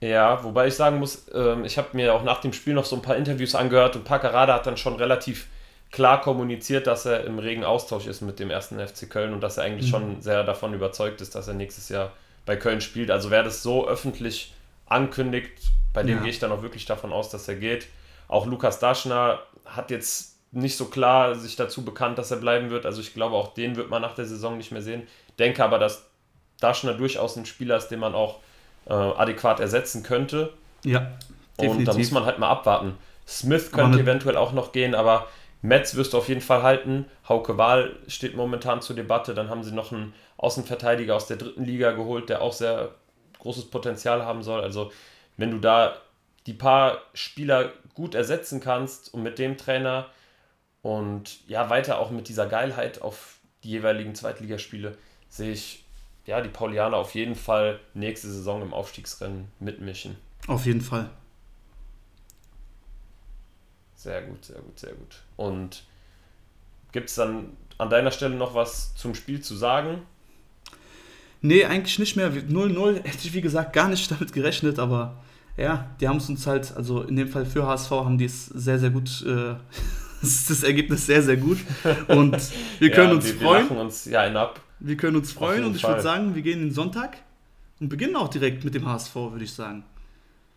Ja, wobei ich sagen muss, ähm, ich habe mir auch nach dem Spiel noch so ein paar Interviews angehört und Packerade hat dann schon relativ klar kommuniziert, dass er im regen Austausch ist mit dem ersten FC Köln und dass er eigentlich mhm. schon sehr davon überzeugt ist, dass er nächstes Jahr bei Köln spielt. Also wer das so öffentlich ankündigt, bei dem ja. gehe ich dann auch wirklich davon aus, dass er geht. Auch Lukas Daschner hat jetzt nicht so klar sich dazu bekannt, dass er bleiben wird. Also ich glaube, auch den wird man nach der Saison nicht mehr sehen. Denke aber, dass Daschner durchaus ein Spieler ist, den man auch äh, adäquat ersetzen könnte. Ja. Definitiv. Und da muss man halt mal abwarten. Smith könnte eventuell auch noch gehen, aber Metz wirst du auf jeden Fall halten. Hauke Wahl steht momentan zur Debatte. Dann haben sie noch einen Außenverteidiger aus der dritten Liga geholt, der auch sehr großes Potenzial haben soll. Also wenn du da die paar Spieler gut ersetzen kannst und mit dem Trainer und ja weiter auch mit dieser Geilheit auf die jeweiligen Zweitligaspiele sehe ich ja, die Paulianer auf jeden Fall nächste Saison im Aufstiegsrennen mitmischen. Auf jeden Fall. Sehr gut, sehr gut, sehr gut. Und gibt es dann an deiner Stelle noch was zum Spiel zu sagen? Nee, eigentlich nicht mehr. 0-0 hätte ich wie gesagt gar nicht damit gerechnet, aber ja, die haben es uns halt, also in dem Fall für HSV haben die es sehr, sehr gut, äh, das Ergebnis sehr, sehr gut. Und wir können ja, uns wir, freuen. Wir uns ja ab. Wir können uns freuen und ich würde sagen, wir gehen den Sonntag und beginnen auch direkt mit dem HSV, würde ich sagen.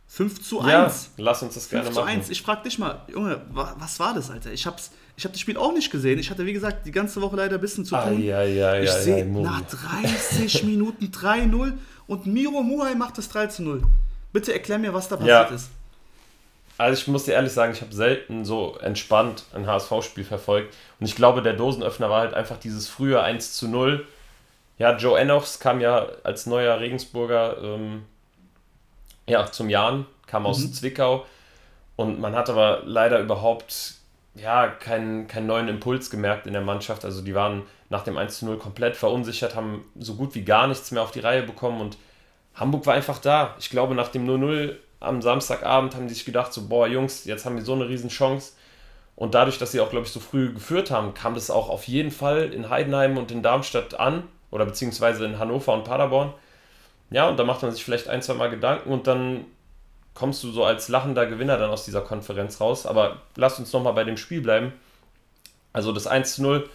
5 zu 1. Ja, lass uns das gerne 5 zu machen. 1. Ich frage dich mal, Junge, was war das, Alter? Ich hab's, ich hab das Spiel auch nicht gesehen. Ich hatte, wie gesagt, die ganze Woche leider ein bisschen zu tun. Ai, ai, ai, ich sehe nach 30 Minuten 3-0 und Miro Muhay macht das 3 zu 0. Bitte erklär mir, was da passiert ja. ist. Also ich muss dir ehrlich sagen, ich habe selten so entspannt ein HSV-Spiel verfolgt. Und ich glaube, der Dosenöffner war halt einfach dieses frühe 1 zu 0. Ja, Joe Enochs kam ja als neuer Regensburger ähm, ja, zum Jahren, kam aus mhm. Zwickau. Und man hat aber leider überhaupt ja, keinen, keinen neuen Impuls gemerkt in der Mannschaft. Also die waren nach dem 1 zu 0 komplett verunsichert, haben so gut wie gar nichts mehr auf die Reihe bekommen und Hamburg war einfach da. Ich glaube, nach dem 0-0 am Samstagabend haben die sich gedacht, so, boah, Jungs, jetzt haben wir so eine riesen Chance. Und dadurch, dass sie auch, glaube ich, so früh geführt haben, kam das auch auf jeden Fall in Heidenheim und in Darmstadt an oder beziehungsweise in Hannover und Paderborn. Ja, und da macht man sich vielleicht ein, zwei Mal Gedanken und dann kommst du so als lachender Gewinner dann aus dieser Konferenz raus. Aber lass uns nochmal bei dem Spiel bleiben. Also das 1 zu 0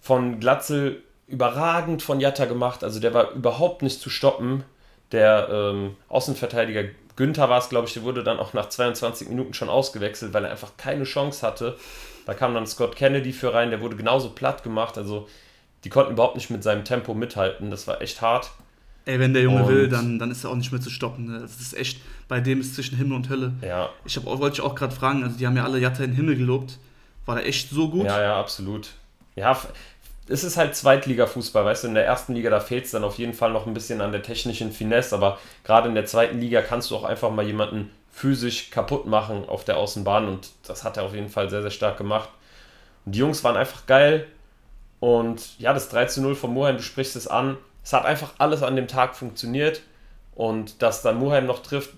von Glatzel überragend von Jatta gemacht. Also der war überhaupt nicht zu stoppen. Der ähm, Außenverteidiger Günther war es, glaube ich, der wurde dann auch nach 22 Minuten schon ausgewechselt, weil er einfach keine Chance hatte. Da kam dann Scott Kennedy für rein, der wurde genauso platt gemacht. Also die konnten überhaupt nicht mit seinem Tempo mithalten. Das war echt hart. Ey, wenn der Junge und will, dann, dann ist er auch nicht mehr zu stoppen. Ne? Das ist echt, bei dem ist zwischen Himmel und Hölle. Ja. Ich hab, wollte ich auch gerade fragen, also die haben ja alle Jatta in den Himmel gelobt. War der echt so gut? Ja, ja, absolut. Ja, es ist halt Zweitliga-Fußball, weißt du, in der ersten Liga, da fehlt es dann auf jeden Fall noch ein bisschen an der technischen Finesse, aber gerade in der zweiten Liga kannst du auch einfach mal jemanden physisch kaputt machen auf der Außenbahn und das hat er auf jeden Fall sehr, sehr stark gemacht. Und die Jungs waren einfach geil und ja, das 3 zu 0 von Muheim, du sprichst es an, es hat einfach alles an dem Tag funktioniert und dass dann Muheim noch trifft,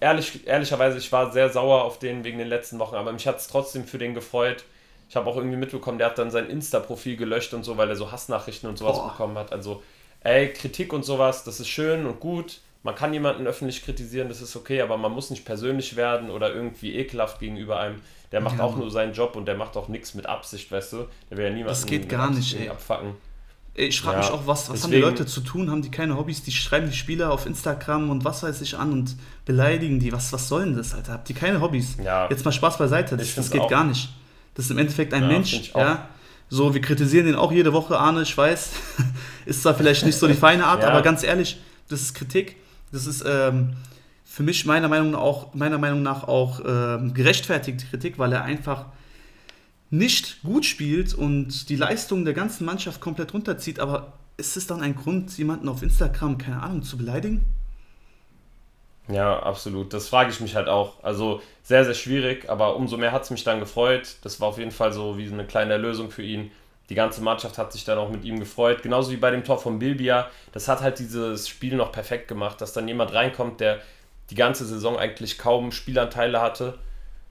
ehrlich, ehrlicherweise, ich war sehr sauer auf den wegen den letzten Wochen, aber mich hat es trotzdem für den gefreut, ich habe auch irgendwie mitbekommen, der hat dann sein Insta-Profil gelöscht und so, weil er so Hassnachrichten und sowas Boah. bekommen hat. Also, ey, Kritik und sowas, das ist schön und gut. Man kann jemanden öffentlich kritisieren, das ist okay, aber man muss nicht persönlich werden oder irgendwie ekelhaft gegenüber einem. Der macht ja. auch nur seinen Job und der macht auch nichts mit Absicht, weißt du? Der will ja niemanden das geht gar nicht, ey. abfacken. Ich frage ja, mich auch, was, was haben die Leute zu tun? Haben die keine Hobbys? Die schreiben die Spieler auf Instagram und was weiß ich an und beleidigen die. Was, was soll denn das, Alter? Habt ihr keine Hobbys? Ja. Jetzt mal Spaß beiseite, das, das geht auch. gar nicht. Das ist im Endeffekt ein ja, Mensch, ja. So, wir kritisieren ihn auch jede Woche, Arne, ich weiß. ist zwar vielleicht nicht so die feine Art, ja. aber ganz ehrlich, das ist Kritik. Das ist, ähm, für mich meiner Meinung nach auch, meiner Meinung nach auch ähm, gerechtfertigte Kritik, weil er einfach nicht gut spielt und die Leistung der ganzen Mannschaft komplett runterzieht. Aber ist es dann ein Grund, jemanden auf Instagram, keine Ahnung, zu beleidigen? Ja, absolut. Das frage ich mich halt auch. Also sehr, sehr schwierig, aber umso mehr hat es mich dann gefreut. Das war auf jeden Fall so wie eine kleine Erlösung für ihn. Die ganze Mannschaft hat sich dann auch mit ihm gefreut. Genauso wie bei dem Tor von Bilbia. Das hat halt dieses Spiel noch perfekt gemacht, dass dann jemand reinkommt, der die ganze Saison eigentlich kaum Spielanteile hatte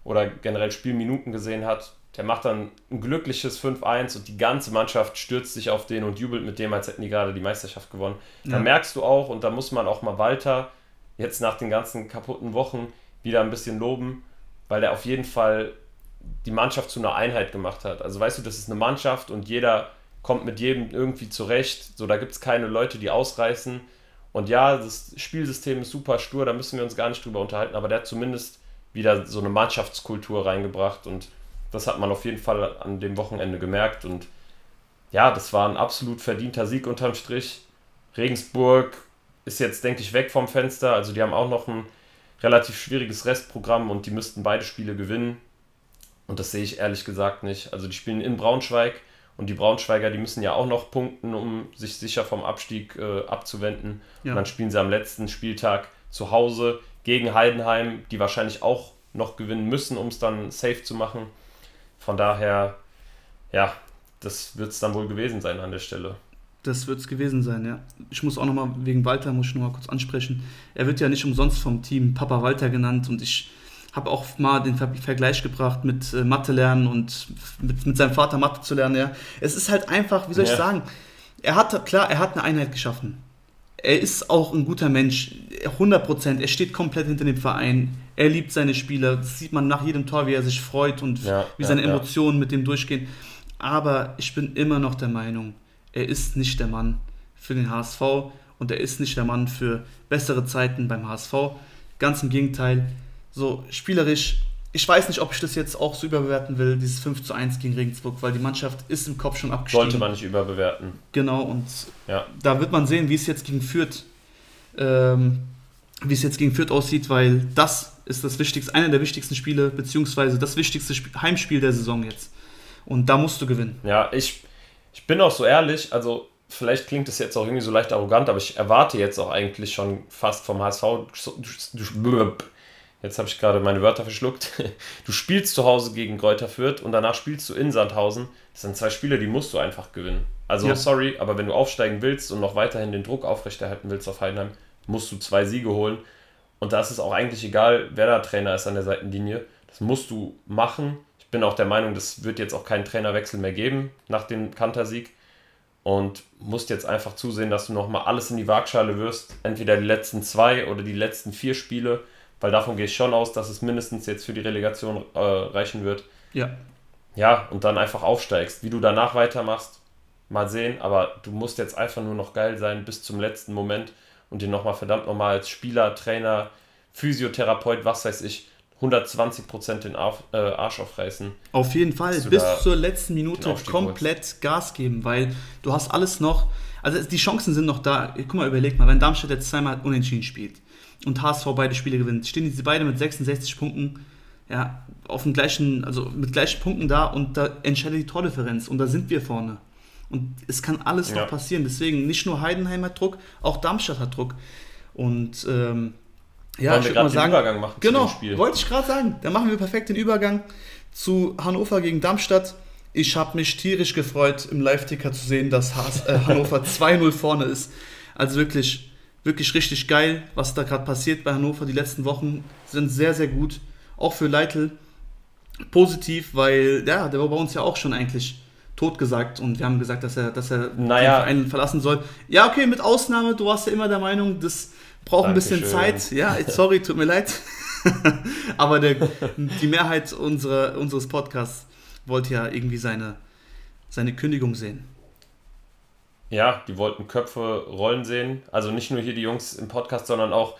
oder generell Spielminuten gesehen hat. Der macht dann ein glückliches 5-1 und die ganze Mannschaft stürzt sich auf den und jubelt mit dem, als hätten die gerade die Meisterschaft gewonnen. Ja. Da merkst du auch, und da muss man auch mal Walter jetzt nach den ganzen kaputten Wochen wieder ein bisschen loben, weil er auf jeden Fall die Mannschaft zu einer Einheit gemacht hat. Also weißt du, das ist eine Mannschaft und jeder kommt mit jedem irgendwie zurecht. So, da gibt es keine Leute, die ausreißen. Und ja, das Spielsystem ist super stur, da müssen wir uns gar nicht drüber unterhalten, aber der hat zumindest wieder so eine Mannschaftskultur reingebracht und das hat man auf jeden Fall an dem Wochenende gemerkt. Und ja, das war ein absolut verdienter Sieg unterm Strich. Regensburg ist jetzt, denke ich, weg vom Fenster. Also die haben auch noch ein relativ schwieriges Restprogramm und die müssten beide Spiele gewinnen. Und das sehe ich ehrlich gesagt nicht. Also die spielen in Braunschweig und die Braunschweiger, die müssen ja auch noch punkten, um sich sicher vom Abstieg äh, abzuwenden. Ja. Und dann spielen sie am letzten Spieltag zu Hause gegen Heidenheim, die wahrscheinlich auch noch gewinnen müssen, um es dann safe zu machen. Von daher, ja, das wird es dann wohl gewesen sein an der Stelle. Das wird es gewesen sein, ja. Ich muss auch nochmal, wegen Walter muss ich nochmal kurz ansprechen. Er wird ja nicht umsonst vom Team Papa Walter genannt und ich habe auch mal den Ver Vergleich gebracht mit äh, Mathe lernen und mit, mit seinem Vater Mathe zu lernen, ja. Es ist halt einfach, wie soll ich ja. sagen, er hat, klar, er hat eine Einheit geschaffen. Er ist auch ein guter Mensch, 100 Prozent. Er steht komplett hinter dem Verein. Er liebt seine Spieler. Das sieht man nach jedem Tor, wie er sich freut und ja, wie seine ja, Emotionen mit dem durchgehen. Aber ich bin immer noch der Meinung, er ist nicht der Mann für den HSV und er ist nicht der Mann für bessere Zeiten beim HSV. Ganz im Gegenteil, so spielerisch, ich weiß nicht, ob ich das jetzt auch so überbewerten will, dieses 5 zu 1 gegen Regensburg, weil die Mannschaft ist im Kopf schon abgestiegen. Sollte man nicht überbewerten. Genau, und ja. da wird man sehen, wie es jetzt gegen Fürth, ähm, wie es jetzt gegen Fürth aussieht, weil das ist das wichtigste, einer der wichtigsten Spiele, beziehungsweise das wichtigste Heimspiel der Saison jetzt. Und da musst du gewinnen. Ja, ich, ich bin auch so ehrlich, also vielleicht klingt es jetzt auch irgendwie so leicht arrogant, aber ich erwarte jetzt auch eigentlich schon fast vom HSV, jetzt habe ich gerade meine Wörter verschluckt, du spielst zu Hause gegen Kräuter Fürth und danach spielst du in Sandhausen. Das sind zwei Spiele, die musst du einfach gewinnen. Also ja. sorry, aber wenn du aufsteigen willst und noch weiterhin den Druck aufrechterhalten willst auf Heidenheim, musst du zwei Siege holen. Und da ist es auch eigentlich egal, wer da Trainer ist an der Seitenlinie. Das musst du machen ich bin auch der Meinung, das wird jetzt auch keinen Trainerwechsel mehr geben nach dem Kantersieg. Und musst jetzt einfach zusehen, dass du nochmal alles in die Waagschale wirst. Entweder die letzten zwei oder die letzten vier Spiele, weil davon gehe ich schon aus, dass es mindestens jetzt für die Relegation äh, reichen wird. Ja. Ja, und dann einfach aufsteigst. Wie du danach weitermachst, mal sehen. Aber du musst jetzt einfach nur noch geil sein bis zum letzten Moment und dir nochmal verdammt nochmal als Spieler, Trainer, Physiotherapeut, was weiß ich, 120% den äh, Arsch aufreißen. Auf jeden Fall, bis zur letzten Minute komplett holst. Gas geben, weil du hast alles noch, also die Chancen sind noch da. Guck mal, überleg mal, wenn Darmstadt jetzt zweimal unentschieden spielt und HSV beide Spiele gewinnt, stehen die beide mit 66 Punkten ja, auf dem gleichen, also mit gleichen Punkten da und da entscheidet die Tordifferenz und da sind wir vorne. Und es kann alles ja. noch passieren. Deswegen nicht nur Heidenheim hat Druck, auch Darmstadt hat Druck. Und ähm, ja, Wollen ich würde mal sagen, Übergang machen genau, wollte ich gerade sagen. Da machen wir perfekt den Übergang zu Hannover gegen Darmstadt. Ich habe mich tierisch gefreut, im Live-Ticker zu sehen, dass äh, Hannover 2-0 vorne ist. Also wirklich, wirklich richtig geil, was da gerade passiert bei Hannover. Die letzten Wochen sind sehr, sehr gut. Auch für Leitl positiv, weil ja, der war bei uns ja auch schon eigentlich totgesagt und wir haben gesagt, dass er, dass er naja. den Verein verlassen soll. Ja, okay, mit Ausnahme, du warst ja immer der Meinung, dass braucht ein bisschen Zeit. Ja, sorry, tut mir leid. Aber der, die Mehrheit unserer, unseres Podcasts wollte ja irgendwie seine, seine Kündigung sehen. Ja, die wollten Köpfe rollen sehen. Also nicht nur hier die Jungs im Podcast, sondern auch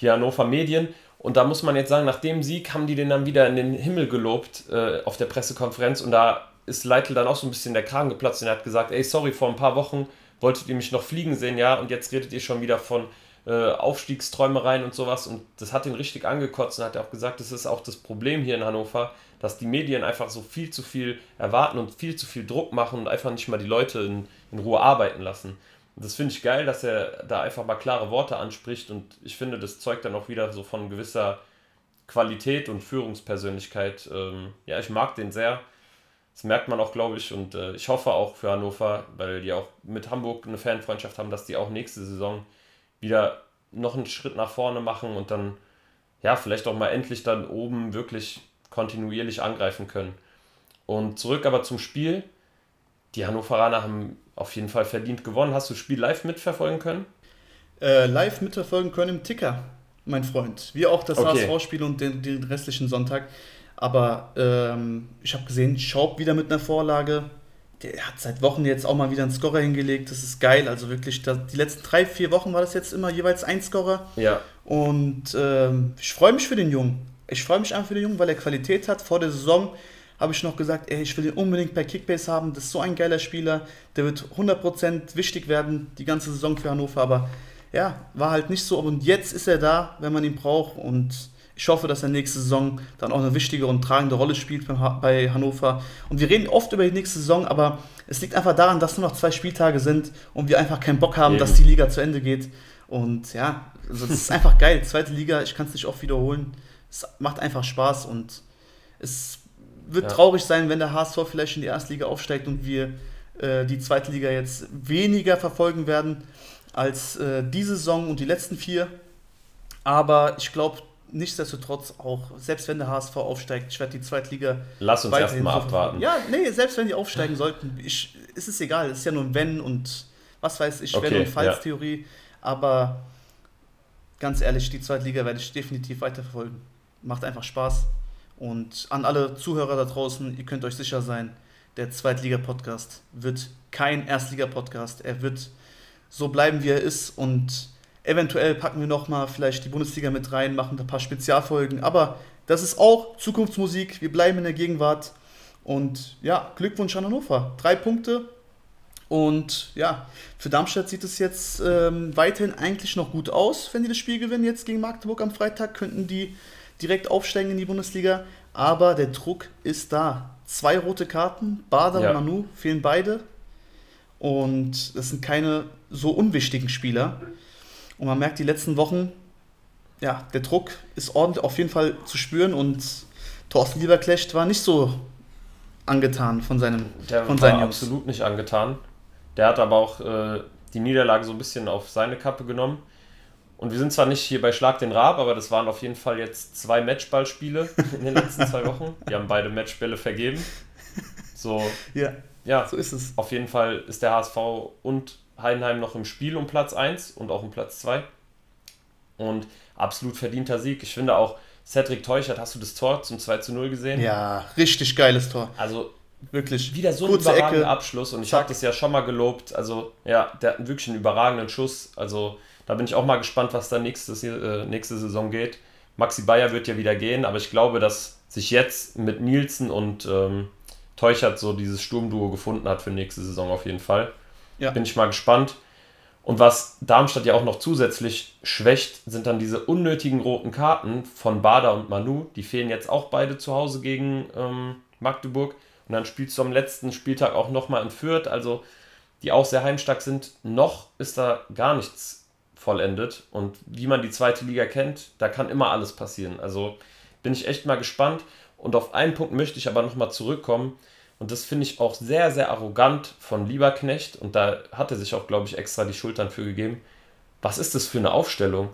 die Hannover Medien. Und da muss man jetzt sagen, nach dem Sieg haben die den dann wieder in den Himmel gelobt äh, auf der Pressekonferenz. Und da ist Leitl dann auch so ein bisschen der Kragen geplatzt und er hat gesagt, ey, sorry, vor ein paar Wochen wolltet ihr mich noch fliegen sehen, ja, und jetzt redet ihr schon wieder von äh, Aufstiegsträumereien und sowas. Und das hat ihn richtig angekotzt und hat auch gesagt, das ist auch das Problem hier in Hannover, dass die Medien einfach so viel zu viel erwarten und viel zu viel Druck machen und einfach nicht mal die Leute in, in Ruhe arbeiten lassen. Und das finde ich geil, dass er da einfach mal klare Worte anspricht und ich finde, das zeugt dann auch wieder so von gewisser Qualität und Führungspersönlichkeit. Ähm, ja, ich mag den sehr. Das merkt man auch, glaube ich, und äh, ich hoffe auch für Hannover, weil die auch mit Hamburg eine Fanfreundschaft haben, dass die auch nächste Saison wieder noch einen Schritt nach vorne machen und dann, ja, vielleicht auch mal endlich dann oben wirklich kontinuierlich angreifen können. Und zurück aber zum Spiel. Die Hannoveraner haben auf jeden Fall verdient gewonnen. Hast du das Spiel live mitverfolgen können? Äh, live mitverfolgen können im Ticker, mein Freund. Wie auch das okay. HSV-Spiel und den, den restlichen Sonntag. Aber ähm, ich habe gesehen, Schaub wieder mit einer Vorlage. Der hat seit Wochen jetzt auch mal wieder einen Scorer hingelegt. Das ist geil. Also wirklich, das, die letzten drei, vier Wochen war das jetzt immer jeweils ein Scorer. Ja. Und ähm, ich freue mich für den Jungen. Ich freue mich einfach für den Jungen, weil er Qualität hat. Vor der Saison habe ich noch gesagt, ey, ich will ihn unbedingt bei Kickbase haben. Das ist so ein geiler Spieler. Der wird 100% wichtig werden, die ganze Saison für Hannover. Aber ja, war halt nicht so. Und jetzt ist er da, wenn man ihn braucht. Und ich hoffe, dass er nächste Saison dann auch eine wichtige und tragende Rolle spielt bei Hannover. Und wir reden oft über die nächste Saison, aber es liegt einfach daran, dass nur noch zwei Spieltage sind und wir einfach keinen Bock haben, Eben. dass die Liga zu Ende geht. Und ja, also das ist einfach geil. Zweite Liga, ich kann es nicht oft wiederholen. Es macht einfach Spaß und es wird ja. traurig sein, wenn der HSV vielleicht in die erste Liga aufsteigt und wir äh, die zweite Liga jetzt weniger verfolgen werden als äh, diese Saison und die letzten vier. Aber ich glaube, nichtsdestotrotz auch, selbst wenn der HSV aufsteigt, ich werde die Zweitliga. Lass uns erstmal abwarten. Ja, nee, selbst wenn die aufsteigen sollten, ich, ist es egal. Es ist ja nur ein Wenn und was weiß ich, okay, Wenn- und Falls-Theorie. Ja. Aber ganz ehrlich, die Zweitliga werde ich definitiv weiterverfolgen. Macht einfach Spaß. Und an alle Zuhörer da draußen, ihr könnt euch sicher sein, der Zweitliga-Podcast wird kein Erstliga-Podcast. Er wird so bleiben, wie er ist und Eventuell packen wir nochmal vielleicht die Bundesliga mit rein, machen ein paar Spezialfolgen. Aber das ist auch Zukunftsmusik. Wir bleiben in der Gegenwart. Und ja, Glückwunsch an Hannover. Drei Punkte. Und ja, für Darmstadt sieht es jetzt ähm, weiterhin eigentlich noch gut aus, wenn die das Spiel gewinnen. Jetzt gegen Magdeburg am Freitag könnten die direkt aufsteigen in die Bundesliga. Aber der Druck ist da. Zwei rote Karten, Bader ja. und Manu fehlen beide. Und das sind keine so unwichtigen Spieler. Und man merkt die letzten Wochen, ja, der Druck ist ordentlich auf jeden Fall zu spüren und Thorsten Lieberklecht war nicht so angetan von seinem Der von war absolut nicht angetan. Der hat aber auch äh, die Niederlage so ein bisschen auf seine Kappe genommen. Und wir sind zwar nicht hier bei Schlag den Raab, aber das waren auf jeden Fall jetzt zwei Matchballspiele in den letzten zwei Wochen. Die haben beide Matchbälle vergeben. So, ja, ja, so ist es. Auf jeden Fall ist der HSV und Heidenheim noch im Spiel um Platz 1 und auch um Platz 2. Und absolut verdienter Sieg. Ich finde auch, Cedric Teuchert, hast du das Tor zum 2 zu 0 gesehen? Ja, richtig geiles Tor. Also wirklich wieder so ein überragender Ecke. Abschluss und ich habe das ja schon mal gelobt. Also ja, der hat wirklich einen überragenden Schuss. Also da bin ich auch mal gespannt, was da nächstes, äh, nächste Saison geht. Maxi Bayer wird ja wieder gehen, aber ich glaube, dass sich jetzt mit Nielsen und ähm, Teuchert so dieses Sturmduo gefunden hat für nächste Saison auf jeden Fall. Ja. Bin ich mal gespannt. Und was Darmstadt ja auch noch zusätzlich schwächt, sind dann diese unnötigen roten Karten von Bader und Manu. Die fehlen jetzt auch beide zu Hause gegen ähm, Magdeburg. Und dann spielst du am letzten Spieltag auch nochmal in Fürth, also die auch sehr heimstark sind. Noch ist da gar nichts vollendet. Und wie man die zweite Liga kennt, da kann immer alles passieren. Also bin ich echt mal gespannt. Und auf einen Punkt möchte ich aber nochmal zurückkommen. Und das finde ich auch sehr, sehr arrogant von Lieberknecht. Und da hat er sich auch, glaube ich, extra die Schultern für gegeben. Was ist das für eine Aufstellung?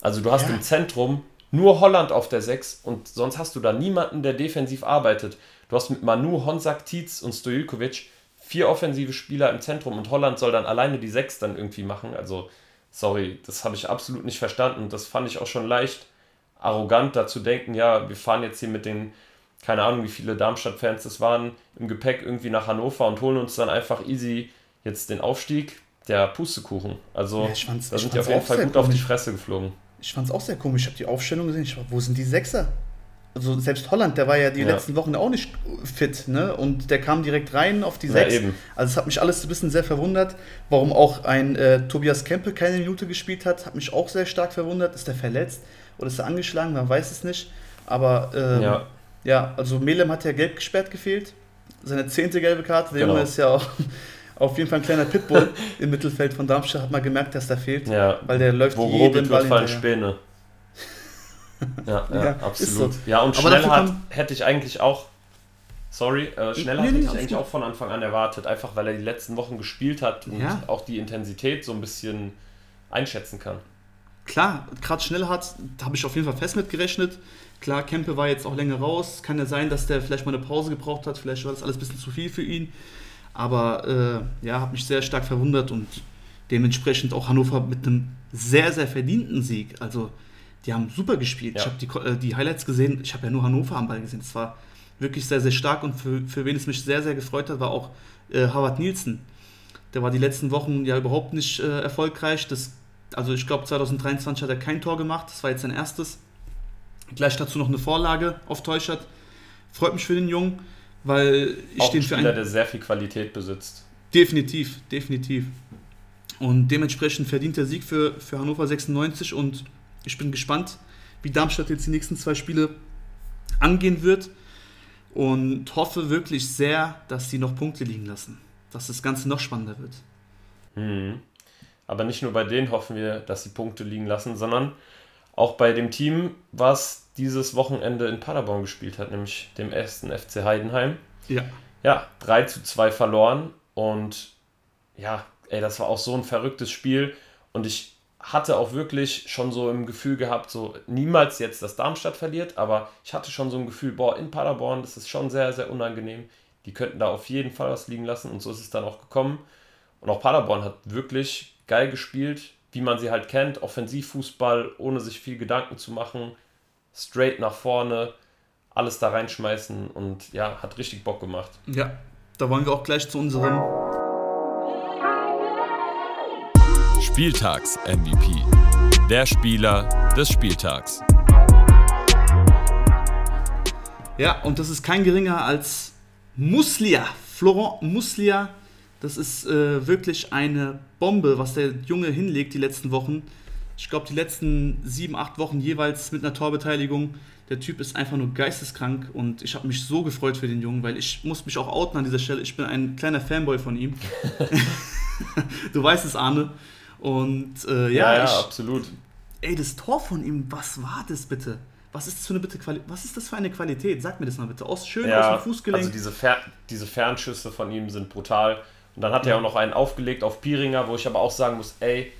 Also du hast ja. im Zentrum nur Holland auf der 6 und sonst hast du da niemanden, der defensiv arbeitet. Du hast mit Manu, Honsak, Tietz und Stojilkovic vier offensive Spieler im Zentrum und Holland soll dann alleine die 6 dann irgendwie machen. Also, sorry, das habe ich absolut nicht verstanden. Das fand ich auch schon leicht arrogant, da zu denken, ja, wir fahren jetzt hier mit den keine Ahnung, wie viele Darmstadt-Fans das waren, im Gepäck irgendwie nach Hannover und holen uns dann einfach easy jetzt den Aufstieg. Der Pustekuchen. Also, ja, da sind die auf jeden Fall gut komisch. auf die Fresse geflogen. Ich fand es auch sehr komisch. Ich habe die Aufstellung gesehen. Ich war, wo sind die Sechser? also selbst Holland, der war ja die ja. letzten Wochen auch nicht fit, ne? Und der kam direkt rein auf die 6. Ja, also es hat mich alles ein bisschen sehr verwundert. Warum auch ein äh, Tobias Kempe keine Minute gespielt hat, hat mich auch sehr stark verwundert. Ist der verletzt oder ist er angeschlagen? Man weiß es nicht. Aber ähm, ja. Ja, also Melem hat ja gelb gesperrt gefehlt. Seine zehnte gelbe Karte. Der genau. Junge ist ja auch auf jeden Fall ein kleiner Pitbull im Mittelfeld von Darmstadt. Hat man gemerkt, dass da fehlt. Ja. Weil der läuft Wo jeden Ball fallen Späne. Ja, ja, ja absolut. So. Ja, und Schnellhardt hätte ich eigentlich auch, sorry, äh, nee, hätte ich eigentlich auch von Anfang an erwartet, einfach weil er die letzten Wochen gespielt hat und ja. auch die Intensität so ein bisschen einschätzen kann. Klar, gerade Schnellhardt habe ich auf jeden Fall fest mitgerechnet. Klar, Kempe war jetzt auch länger raus. Kann ja sein, dass der vielleicht mal eine Pause gebraucht hat. Vielleicht war das alles ein bisschen zu viel für ihn. Aber äh, ja, hat mich sehr stark verwundert und dementsprechend auch Hannover mit einem sehr, sehr verdienten Sieg. Also die haben super gespielt. Ja. Ich habe die, äh, die Highlights gesehen, ich habe ja nur Hannover am Ball gesehen. Es war wirklich sehr, sehr stark und für, für wen es mich sehr, sehr gefreut hat, war auch äh, Harvard Nielsen. Der war die letzten Wochen ja überhaupt nicht äh, erfolgreich. Das, also ich glaube 2023 hat er kein Tor gemacht, das war jetzt sein erstes. Gleich dazu noch eine Vorlage auf Teuschert. Freut mich für den Jungen, weil ich auch den Spieler, für einen, der sehr viel Qualität besitzt. Definitiv, definitiv. Und dementsprechend verdient der Sieg für, für Hannover 96 und ich bin gespannt, wie Darmstadt jetzt die nächsten zwei Spiele angehen wird und hoffe wirklich sehr, dass sie noch Punkte liegen lassen, dass das Ganze noch spannender wird. Mhm. Aber nicht nur bei denen hoffen wir, dass sie Punkte liegen lassen, sondern auch bei dem Team, was dieses Wochenende in Paderborn gespielt hat, nämlich dem ersten FC Heidenheim. Ja. Ja, 3 zu 2 verloren und ja, ey, das war auch so ein verrücktes Spiel und ich hatte auch wirklich schon so im Gefühl gehabt, so niemals jetzt, dass Darmstadt verliert, aber ich hatte schon so ein Gefühl, boah, in Paderborn, das ist schon sehr, sehr unangenehm. Die könnten da auf jeden Fall was liegen lassen und so ist es dann auch gekommen. Und auch Paderborn hat wirklich geil gespielt, wie man sie halt kennt, Offensivfußball, ohne sich viel Gedanken zu machen, straight nach vorne, alles da reinschmeißen und ja, hat richtig Bock gemacht. Ja, da wollen wir auch gleich zu unserem Spieltags-MVP. Der Spieler des Spieltags. Ja, und das ist kein geringer als Muslia. Florent Muslia. Das ist äh, wirklich eine Bombe, was der Junge hinlegt die letzten Wochen. Ich glaube, die letzten sieben, acht Wochen jeweils mit einer Torbeteiligung. Der Typ ist einfach nur geisteskrank und ich habe mich so gefreut für den Jungen, weil ich muss mich auch outen an dieser Stelle. Ich bin ein kleiner Fanboy von ihm. du weißt es, Arne. Und äh, ja, ja, ja ich, absolut. Ey, das Tor von ihm, was war das bitte? Was ist das für eine, bitte Quali was ist das für eine Qualität? Sag mir das mal bitte. Aus, schön ja, aus dem Fußgelenk. Also diese, Fer diese Fernschüsse von ihm sind brutal. Und dann hat er auch noch einen aufgelegt auf Piringer, wo ich aber auch sagen muss, ey,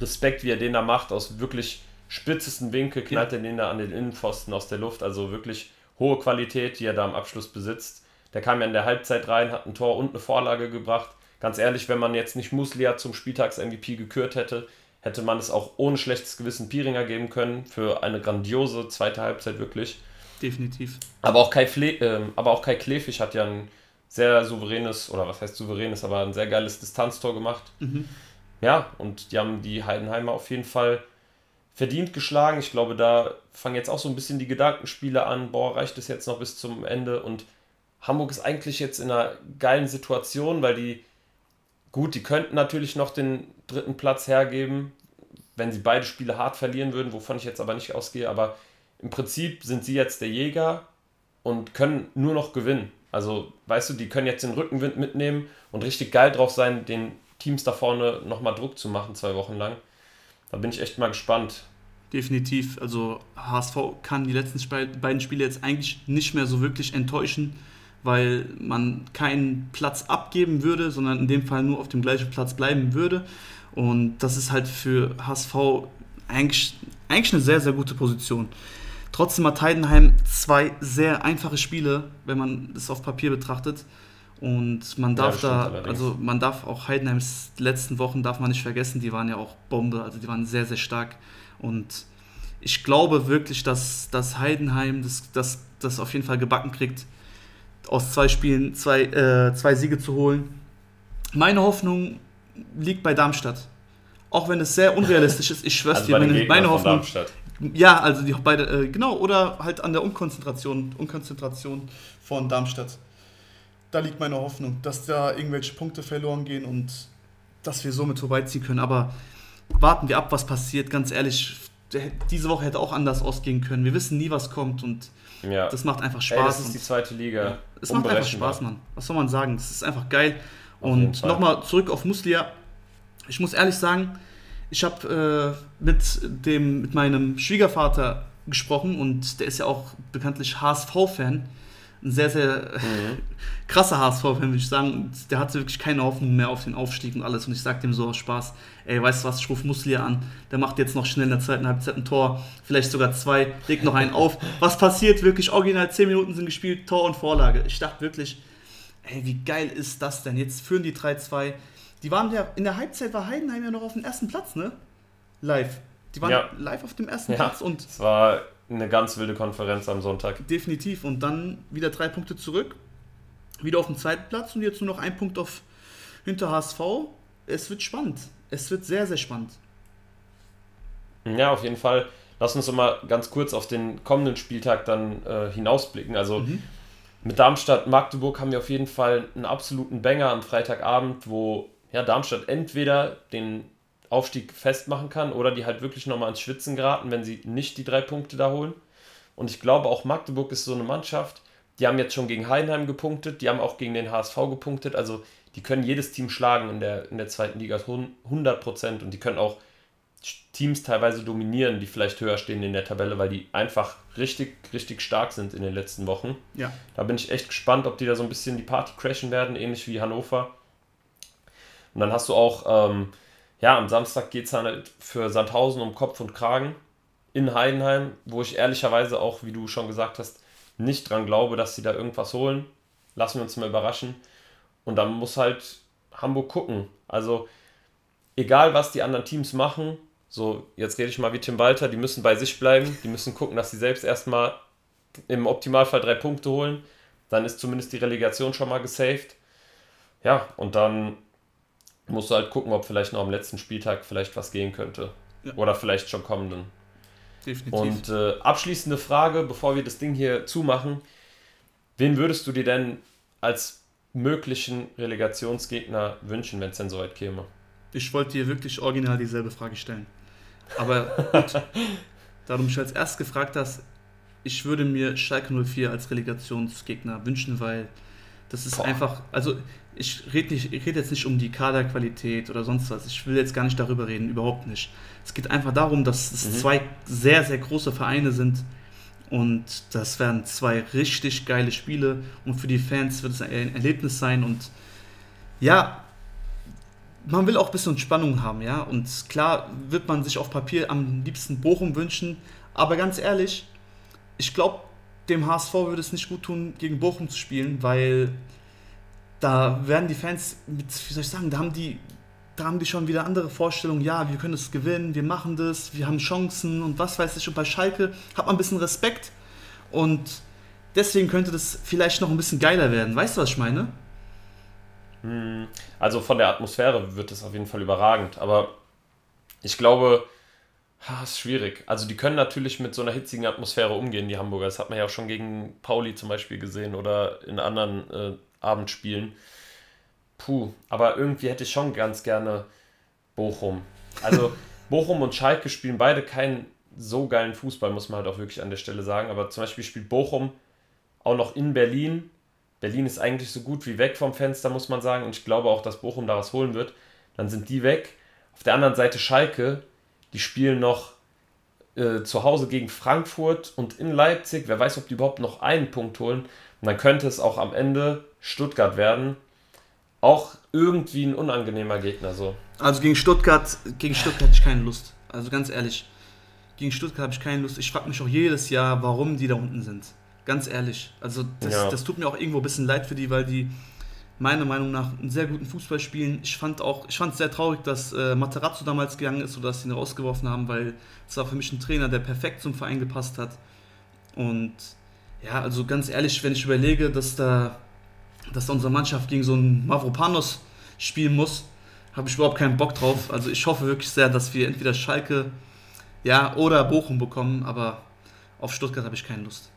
Respekt, wie er den da macht, aus wirklich spitzesten Winkel knallt er den da an den Innenpfosten aus der Luft. Also wirklich hohe Qualität, die er da am Abschluss besitzt. Der kam ja in der Halbzeit rein, hat ein Tor und eine Vorlage gebracht ganz ehrlich, wenn man jetzt nicht Muslia zum Spieltags-MVP gekürt hätte, hätte man es auch ohne schlechtes Gewissen Piringer geben können für eine grandiose zweite Halbzeit wirklich. Definitiv. Aber auch Kai, Fle äh, aber auch Kai Klefig hat ja ein sehr souveränes, oder was heißt souveränes, aber ein sehr geiles Distanztor gemacht. Mhm. Ja, und die haben die Heidenheimer auf jeden Fall verdient geschlagen. Ich glaube, da fangen jetzt auch so ein bisschen die Gedankenspiele an. Boah, reicht es jetzt noch bis zum Ende? Und Hamburg ist eigentlich jetzt in einer geilen Situation, weil die Gut, die könnten natürlich noch den dritten Platz hergeben, wenn sie beide Spiele hart verlieren würden, wovon ich jetzt aber nicht ausgehe. Aber im Prinzip sind sie jetzt der Jäger und können nur noch gewinnen. Also, weißt du, die können jetzt den Rückenwind mitnehmen und richtig geil drauf sein, den Teams da vorne nochmal Druck zu machen, zwei Wochen lang. Da bin ich echt mal gespannt. Definitiv. Also, HSV kann die letzten beiden Spiele jetzt eigentlich nicht mehr so wirklich enttäuschen weil man keinen Platz abgeben würde, sondern in dem Fall nur auf dem gleichen Platz bleiben würde. Und das ist halt für HSV eigentlich, eigentlich eine sehr, sehr gute Position. Trotzdem hat Heidenheim zwei sehr einfache Spiele, wenn man das auf Papier betrachtet. Und man darf ja, da, also man darf auch Heidenheims letzten Wochen darf man nicht vergessen, die waren ja auch Bombe, also die waren sehr, sehr stark. Und ich glaube wirklich, dass, dass Heidenheim das, das, das auf jeden Fall gebacken kriegt, aus zwei Spielen zwei, äh, zwei Siege zu holen. Meine Hoffnung liegt bei Darmstadt. Auch wenn es sehr unrealistisch ist, ich schwör's also dir, meine, meine Hoffnung. Ja, also die beide, äh, genau, oder halt an der Unkonzentration, Unkonzentration von Darmstadt. Da liegt meine Hoffnung, dass da irgendwelche Punkte verloren gehen und dass wir somit vorbeiziehen können. Aber warten wir ab, was passiert. Ganz ehrlich, diese Woche hätte auch anders ausgehen können. Wir wissen nie, was kommt und ja. das macht einfach Spaß. Ey, das ist die zweite Liga. Ja, es macht einfach Spaß, Mann. Was soll man sagen? Das ist einfach geil. Auf und nochmal zurück auf Muslia. Ich muss ehrlich sagen, ich habe äh, mit, mit meinem Schwiegervater gesprochen und der ist ja auch bekanntlich HSV-Fan. Ein sehr, sehr mhm. krasser HSV-Fan, würde ich sagen. Und der hatte wirklich keine Hoffnung mehr auf den Aufstieg und alles. Und ich sagte ihm so aus Spaß: Ey, weißt du was, ich rufe Muslia an. Der macht jetzt noch schnell in der zweiten Halbzeit ein Tor, vielleicht sogar zwei, legt noch einen auf. Was passiert wirklich? Original 10 Minuten sind gespielt, Tor und Vorlage. Ich dachte wirklich, ey, wie geil ist das denn? Jetzt führen die 3-2 die waren ja, in der Halbzeit war Heidenheim ja noch auf dem ersten Platz, ne? Live. Die waren ja. live auf dem ersten ja. Platz und. Es war eine ganz wilde Konferenz am Sonntag. Definitiv. Und dann wieder drei Punkte zurück. Wieder auf dem zweiten Platz und jetzt nur noch ein Punkt auf hinter HSV. Es wird spannend. Es wird sehr, sehr spannend. Ja, auf jeden Fall. Lass uns mal ganz kurz auf den kommenden Spieltag dann äh, hinausblicken. Also mhm. mit Darmstadt, Magdeburg haben wir auf jeden Fall einen absoluten Banger am Freitagabend, wo ja, Darmstadt entweder den Aufstieg festmachen kann oder die halt wirklich nochmal ins Schwitzen geraten, wenn sie nicht die drei Punkte da holen. Und ich glaube auch Magdeburg ist so eine Mannschaft, die haben jetzt schon gegen Heidenheim gepunktet, die haben auch gegen den HSV gepunktet, also die können jedes Team schlagen in der, in der zweiten Liga, 100 Prozent und die können auch Teams teilweise dominieren, die vielleicht höher stehen in der Tabelle, weil die einfach richtig, richtig stark sind in den letzten Wochen. Ja. Da bin ich echt gespannt, ob die da so ein bisschen die Party crashen werden, ähnlich wie Hannover. Und dann hast du auch, ähm, ja, am Samstag geht es dann halt für Sandhausen um Kopf und Kragen in Heidenheim, wo ich ehrlicherweise auch, wie du schon gesagt hast, nicht dran glaube, dass sie da irgendwas holen. Lassen wir uns mal überraschen. Und dann muss halt Hamburg gucken. Also, egal was die anderen Teams machen, so, jetzt rede ich mal wie Tim Walter, die müssen bei sich bleiben, die müssen gucken, dass sie selbst erstmal im Optimalfall drei Punkte holen. Dann ist zumindest die Relegation schon mal gesaved. Ja, und dann musst du halt gucken, ob vielleicht noch am letzten Spieltag vielleicht was gehen könnte. Ja. Oder vielleicht schon kommenden. Definitiv. Und äh, abschließende Frage, bevor wir das Ding hier zumachen. Wen würdest du dir denn als möglichen Relegationsgegner wünschen, wenn es denn soweit käme? Ich wollte dir wirklich original dieselbe Frage stellen. Aber gut, da du mich als erst gefragt hast, ich würde mir Schalke 04 als Relegationsgegner wünschen, weil das ist Boah. einfach, also ich rede red jetzt nicht um die Kaderqualität oder sonst was. Ich will jetzt gar nicht darüber reden, überhaupt nicht. Es geht einfach darum, dass es mhm. zwei sehr, sehr große Vereine sind und das werden zwei richtig geile Spiele und für die Fans wird es ein Erlebnis sein und ja, man will auch ein bisschen Spannung haben, ja. Und klar wird man sich auf Papier am liebsten Bochum wünschen, aber ganz ehrlich, ich glaube, dem HSV würde es nicht gut tun, gegen Bochum zu spielen, weil da werden die Fans mit, wie soll ich sagen, da haben die, da haben die schon wieder andere Vorstellungen, ja, wir können es gewinnen, wir machen das, wir haben Chancen und was weiß ich. Und bei Schalke hat man ein bisschen Respekt und deswegen könnte das vielleicht noch ein bisschen geiler werden. Weißt du, was ich meine? Hm, also von der Atmosphäre wird es auf jeden Fall überragend, aber ich glaube, ha, ist schwierig. Also die können natürlich mit so einer hitzigen Atmosphäre umgehen, die Hamburger. Das hat man ja auch schon gegen Pauli zum Beispiel gesehen oder in anderen äh, Abendspielen. Puh, aber irgendwie hätte ich schon ganz gerne Bochum. Also Bochum und Schalke spielen beide keinen so geilen Fußball, muss man halt auch wirklich an der Stelle sagen. Aber zum Beispiel spielt Bochum auch noch in Berlin. Berlin ist eigentlich so gut wie weg vom Fenster, muss man sagen. Und ich glaube auch, dass Bochum da was holen wird. Dann sind die weg. Auf der anderen Seite Schalke, die spielen noch äh, zu Hause gegen Frankfurt und in Leipzig. Wer weiß, ob die überhaupt noch einen Punkt holen. Und dann könnte es auch am Ende Stuttgart werden. Auch irgendwie ein unangenehmer Gegner so. Also gegen Stuttgart, gegen Stuttgart hatte ich keine Lust. Also ganz ehrlich, gegen Stuttgart habe ich keine Lust. Ich frage mich auch jedes Jahr, warum die da unten sind. Ganz ehrlich. Also das, ja. das tut mir auch irgendwo ein bisschen leid für die, weil die meiner Meinung nach einen sehr guten Fußball spielen. Ich fand auch, ich fand es sehr traurig, dass äh, Materazzo damals gegangen ist oder dass sie ihn rausgeworfen haben, weil es war für mich ein Trainer, der perfekt zum Verein gepasst hat. Und ja, also ganz ehrlich, wenn ich überlege, dass da, dass da unsere Mannschaft gegen so einen Mavropanos spielen muss, habe ich überhaupt keinen Bock drauf. Also ich hoffe wirklich sehr, dass wir entweder Schalke Ja, oder Bochum bekommen, aber auf Stuttgart habe ich keine Lust.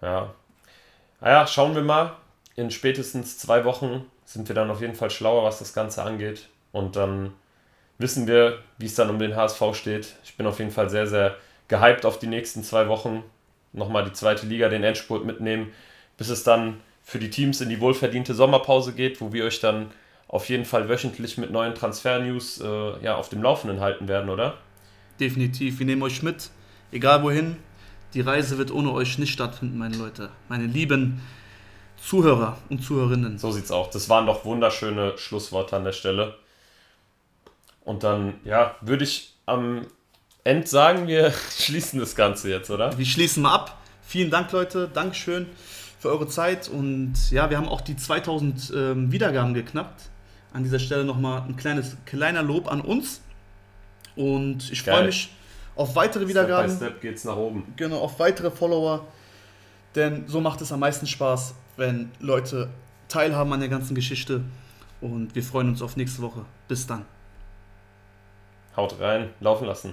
Ja. Naja, schauen wir mal. In spätestens zwei Wochen sind wir dann auf jeden Fall schlauer, was das Ganze angeht. Und dann wissen wir, wie es dann um den HSV steht. Ich bin auf jeden Fall sehr, sehr gehypt auf die nächsten zwei Wochen. Nochmal die zweite Liga, den Endspurt mitnehmen, bis es dann für die Teams in die wohlverdiente Sommerpause geht, wo wir euch dann auf jeden Fall wöchentlich mit neuen Transfer-News äh, ja, auf dem Laufenden halten werden, oder? Definitiv. Wir nehmen euch mit, egal wohin. Die Reise wird ohne euch nicht stattfinden, meine Leute. Meine lieben Zuhörer und Zuhörerinnen. So sieht's auch. Das waren doch wunderschöne Schlussworte an der Stelle. Und dann, ja, würde ich am Ende sagen, wir schließen das Ganze jetzt, oder? Wir schließen mal ab. Vielen Dank, Leute. Dankeschön für eure Zeit. Und ja, wir haben auch die 2000 ähm, Wiedergaben geknappt. An dieser Stelle nochmal ein kleines, kleiner Lob an uns. Und ich freue mich auf weitere Wiedergaben. Step by Step geht's nach oben. Genau, auf weitere Follower. Denn so macht es am meisten Spaß, wenn Leute teilhaben an der ganzen Geschichte. Und wir freuen uns auf nächste Woche. Bis dann. Haut rein, laufen lassen.